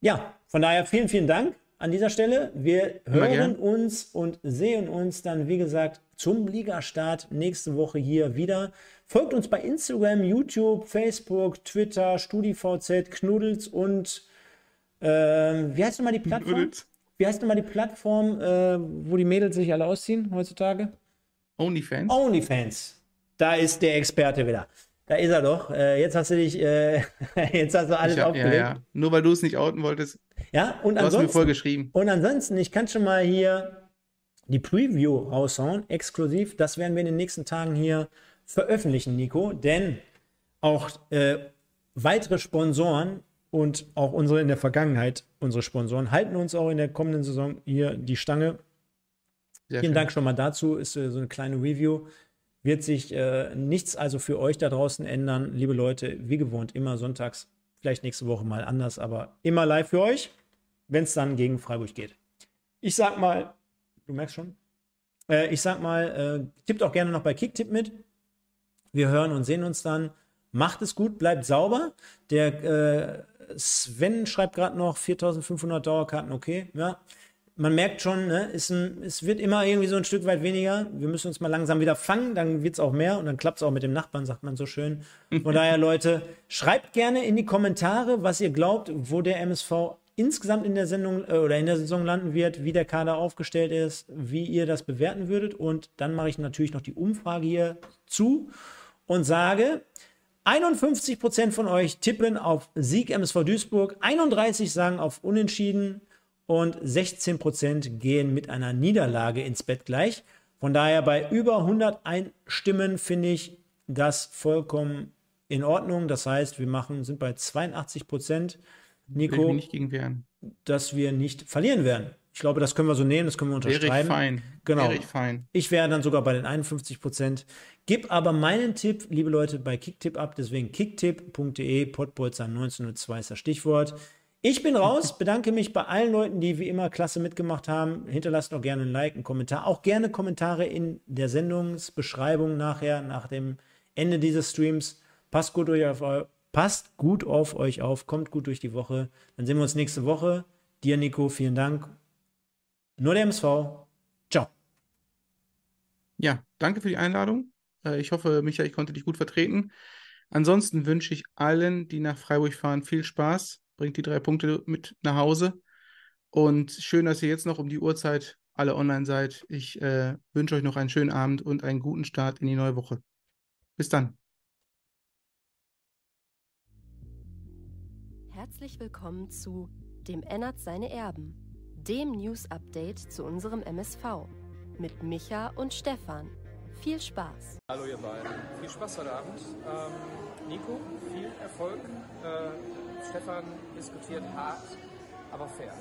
ja, von daher vielen, vielen Dank an dieser Stelle. Wir hören uns und sehen uns dann, wie gesagt, zum Ligastart nächste Woche hier wieder. Folgt uns bei Instagram, YouTube, Facebook, Twitter, StudiVZ, Knuddels und ähm, wie heißt nochmal die Plattform? Knuddels. Wie heißt nochmal die Plattform, äh, wo die Mädels sich alle ausziehen heutzutage? Onlyfans. OnlyFans. Da ist der Experte wieder. Da ist er doch. Äh, jetzt hast du dich, äh, <laughs> jetzt hast du alles hab, ja, aufgelegt. ja. Nur weil du es nicht outen wolltest, Ja, und du hast mir ansonsten, voll geschrieben. und ansonsten, ich kann schon mal hier die Preview raushauen, exklusiv. Das werden wir in den nächsten Tagen hier veröffentlichen, Nico. Denn auch äh, weitere Sponsoren und auch unsere in der Vergangenheit, unsere Sponsoren, halten uns auch in der kommenden Saison hier die Stange. Sehr Vielen schön. Dank schon mal dazu. Ist äh, so eine kleine Review. Wird sich äh, nichts also für euch da draußen ändern. Liebe Leute, wie gewohnt, immer sonntags, vielleicht nächste Woche mal anders, aber immer live für euch, wenn es dann gegen Freiburg geht. Ich sag mal, du merkst schon, äh, ich sag mal, äh, tippt auch gerne noch bei Kicktipp mit. Wir hören und sehen uns dann. Macht es gut, bleibt sauber. Der äh, Sven schreibt gerade noch 4500 Dauerkarten, okay, ja. Man merkt schon, ne, ein, es wird immer irgendwie so ein Stück weit weniger. Wir müssen uns mal langsam wieder fangen, dann wird es auch mehr und dann klappt es auch mit dem Nachbarn, sagt man so schön. Von daher, <laughs> Leute, schreibt gerne in die Kommentare, was ihr glaubt, wo der MSV insgesamt in der Sendung äh, oder in der Saison landen wird, wie der Kader aufgestellt ist, wie ihr das bewerten würdet. Und dann mache ich natürlich noch die Umfrage hier zu und sage, 51% von euch tippen auf Sieg MSV Duisburg, 31 sagen auf Unentschieden und 16% gehen mit einer Niederlage ins Bett gleich. Von daher bei über 101 Stimmen finde ich das vollkommen in Ordnung. Das heißt, wir machen, sind bei 82%, Will ich Nico, dass wir nicht verlieren werden. Ich glaube, das können wir so nehmen, das können wir Wäre ich unterschreiben. fein. Genau. Wäre ich fein. Ich wäre dann sogar bei den 51 Prozent. Gib aber meinen Tipp, liebe Leute, bei Kicktipp ab. Deswegen kicktipp.de, Pottbolzer 1902 ist das Stichwort. Ich bin raus, bedanke mich bei allen Leuten, die wie immer klasse mitgemacht haben. Hinterlasst auch gerne ein Like, einen Kommentar. Auch gerne Kommentare in der Sendungsbeschreibung nachher, nach dem Ende dieses Streams. Passt gut, auf, passt gut auf euch auf, kommt gut durch die Woche. Dann sehen wir uns nächste Woche. Dir, Nico, vielen Dank. Nur der MSV. Ciao. Ja, danke für die Einladung. Äh, Ich hoffe, Michael, ich konnte dich gut vertreten. Ansonsten wünsche ich allen, die nach Freiburg fahren, viel Spaß. Bringt die drei Punkte mit nach Hause. Und schön, dass ihr jetzt noch um die Uhrzeit alle online seid. Ich äh, wünsche euch noch einen schönen Abend und einen guten Start in die neue Woche. Bis dann. Herzlich willkommen zu Dem ändert seine Erben, dem News-Update zu unserem MSV mit Micha und Stefan. Viel Spaß! Hallo ihr beiden, viel Spaß heute Abend. Ähm, Nico, viel Erfolg. Äh, Stefan diskutiert hart, aber fair.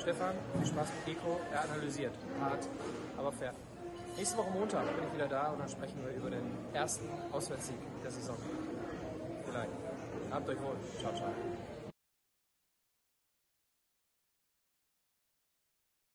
Stefan, viel Spaß mit Nico, er analysiert hart, aber fair. Nächste Woche Montag bin ich wieder da und dann sprechen wir über den ersten Auswärtssieg der Saison. Vielleicht. Habt euch wohl. Ciao, ciao.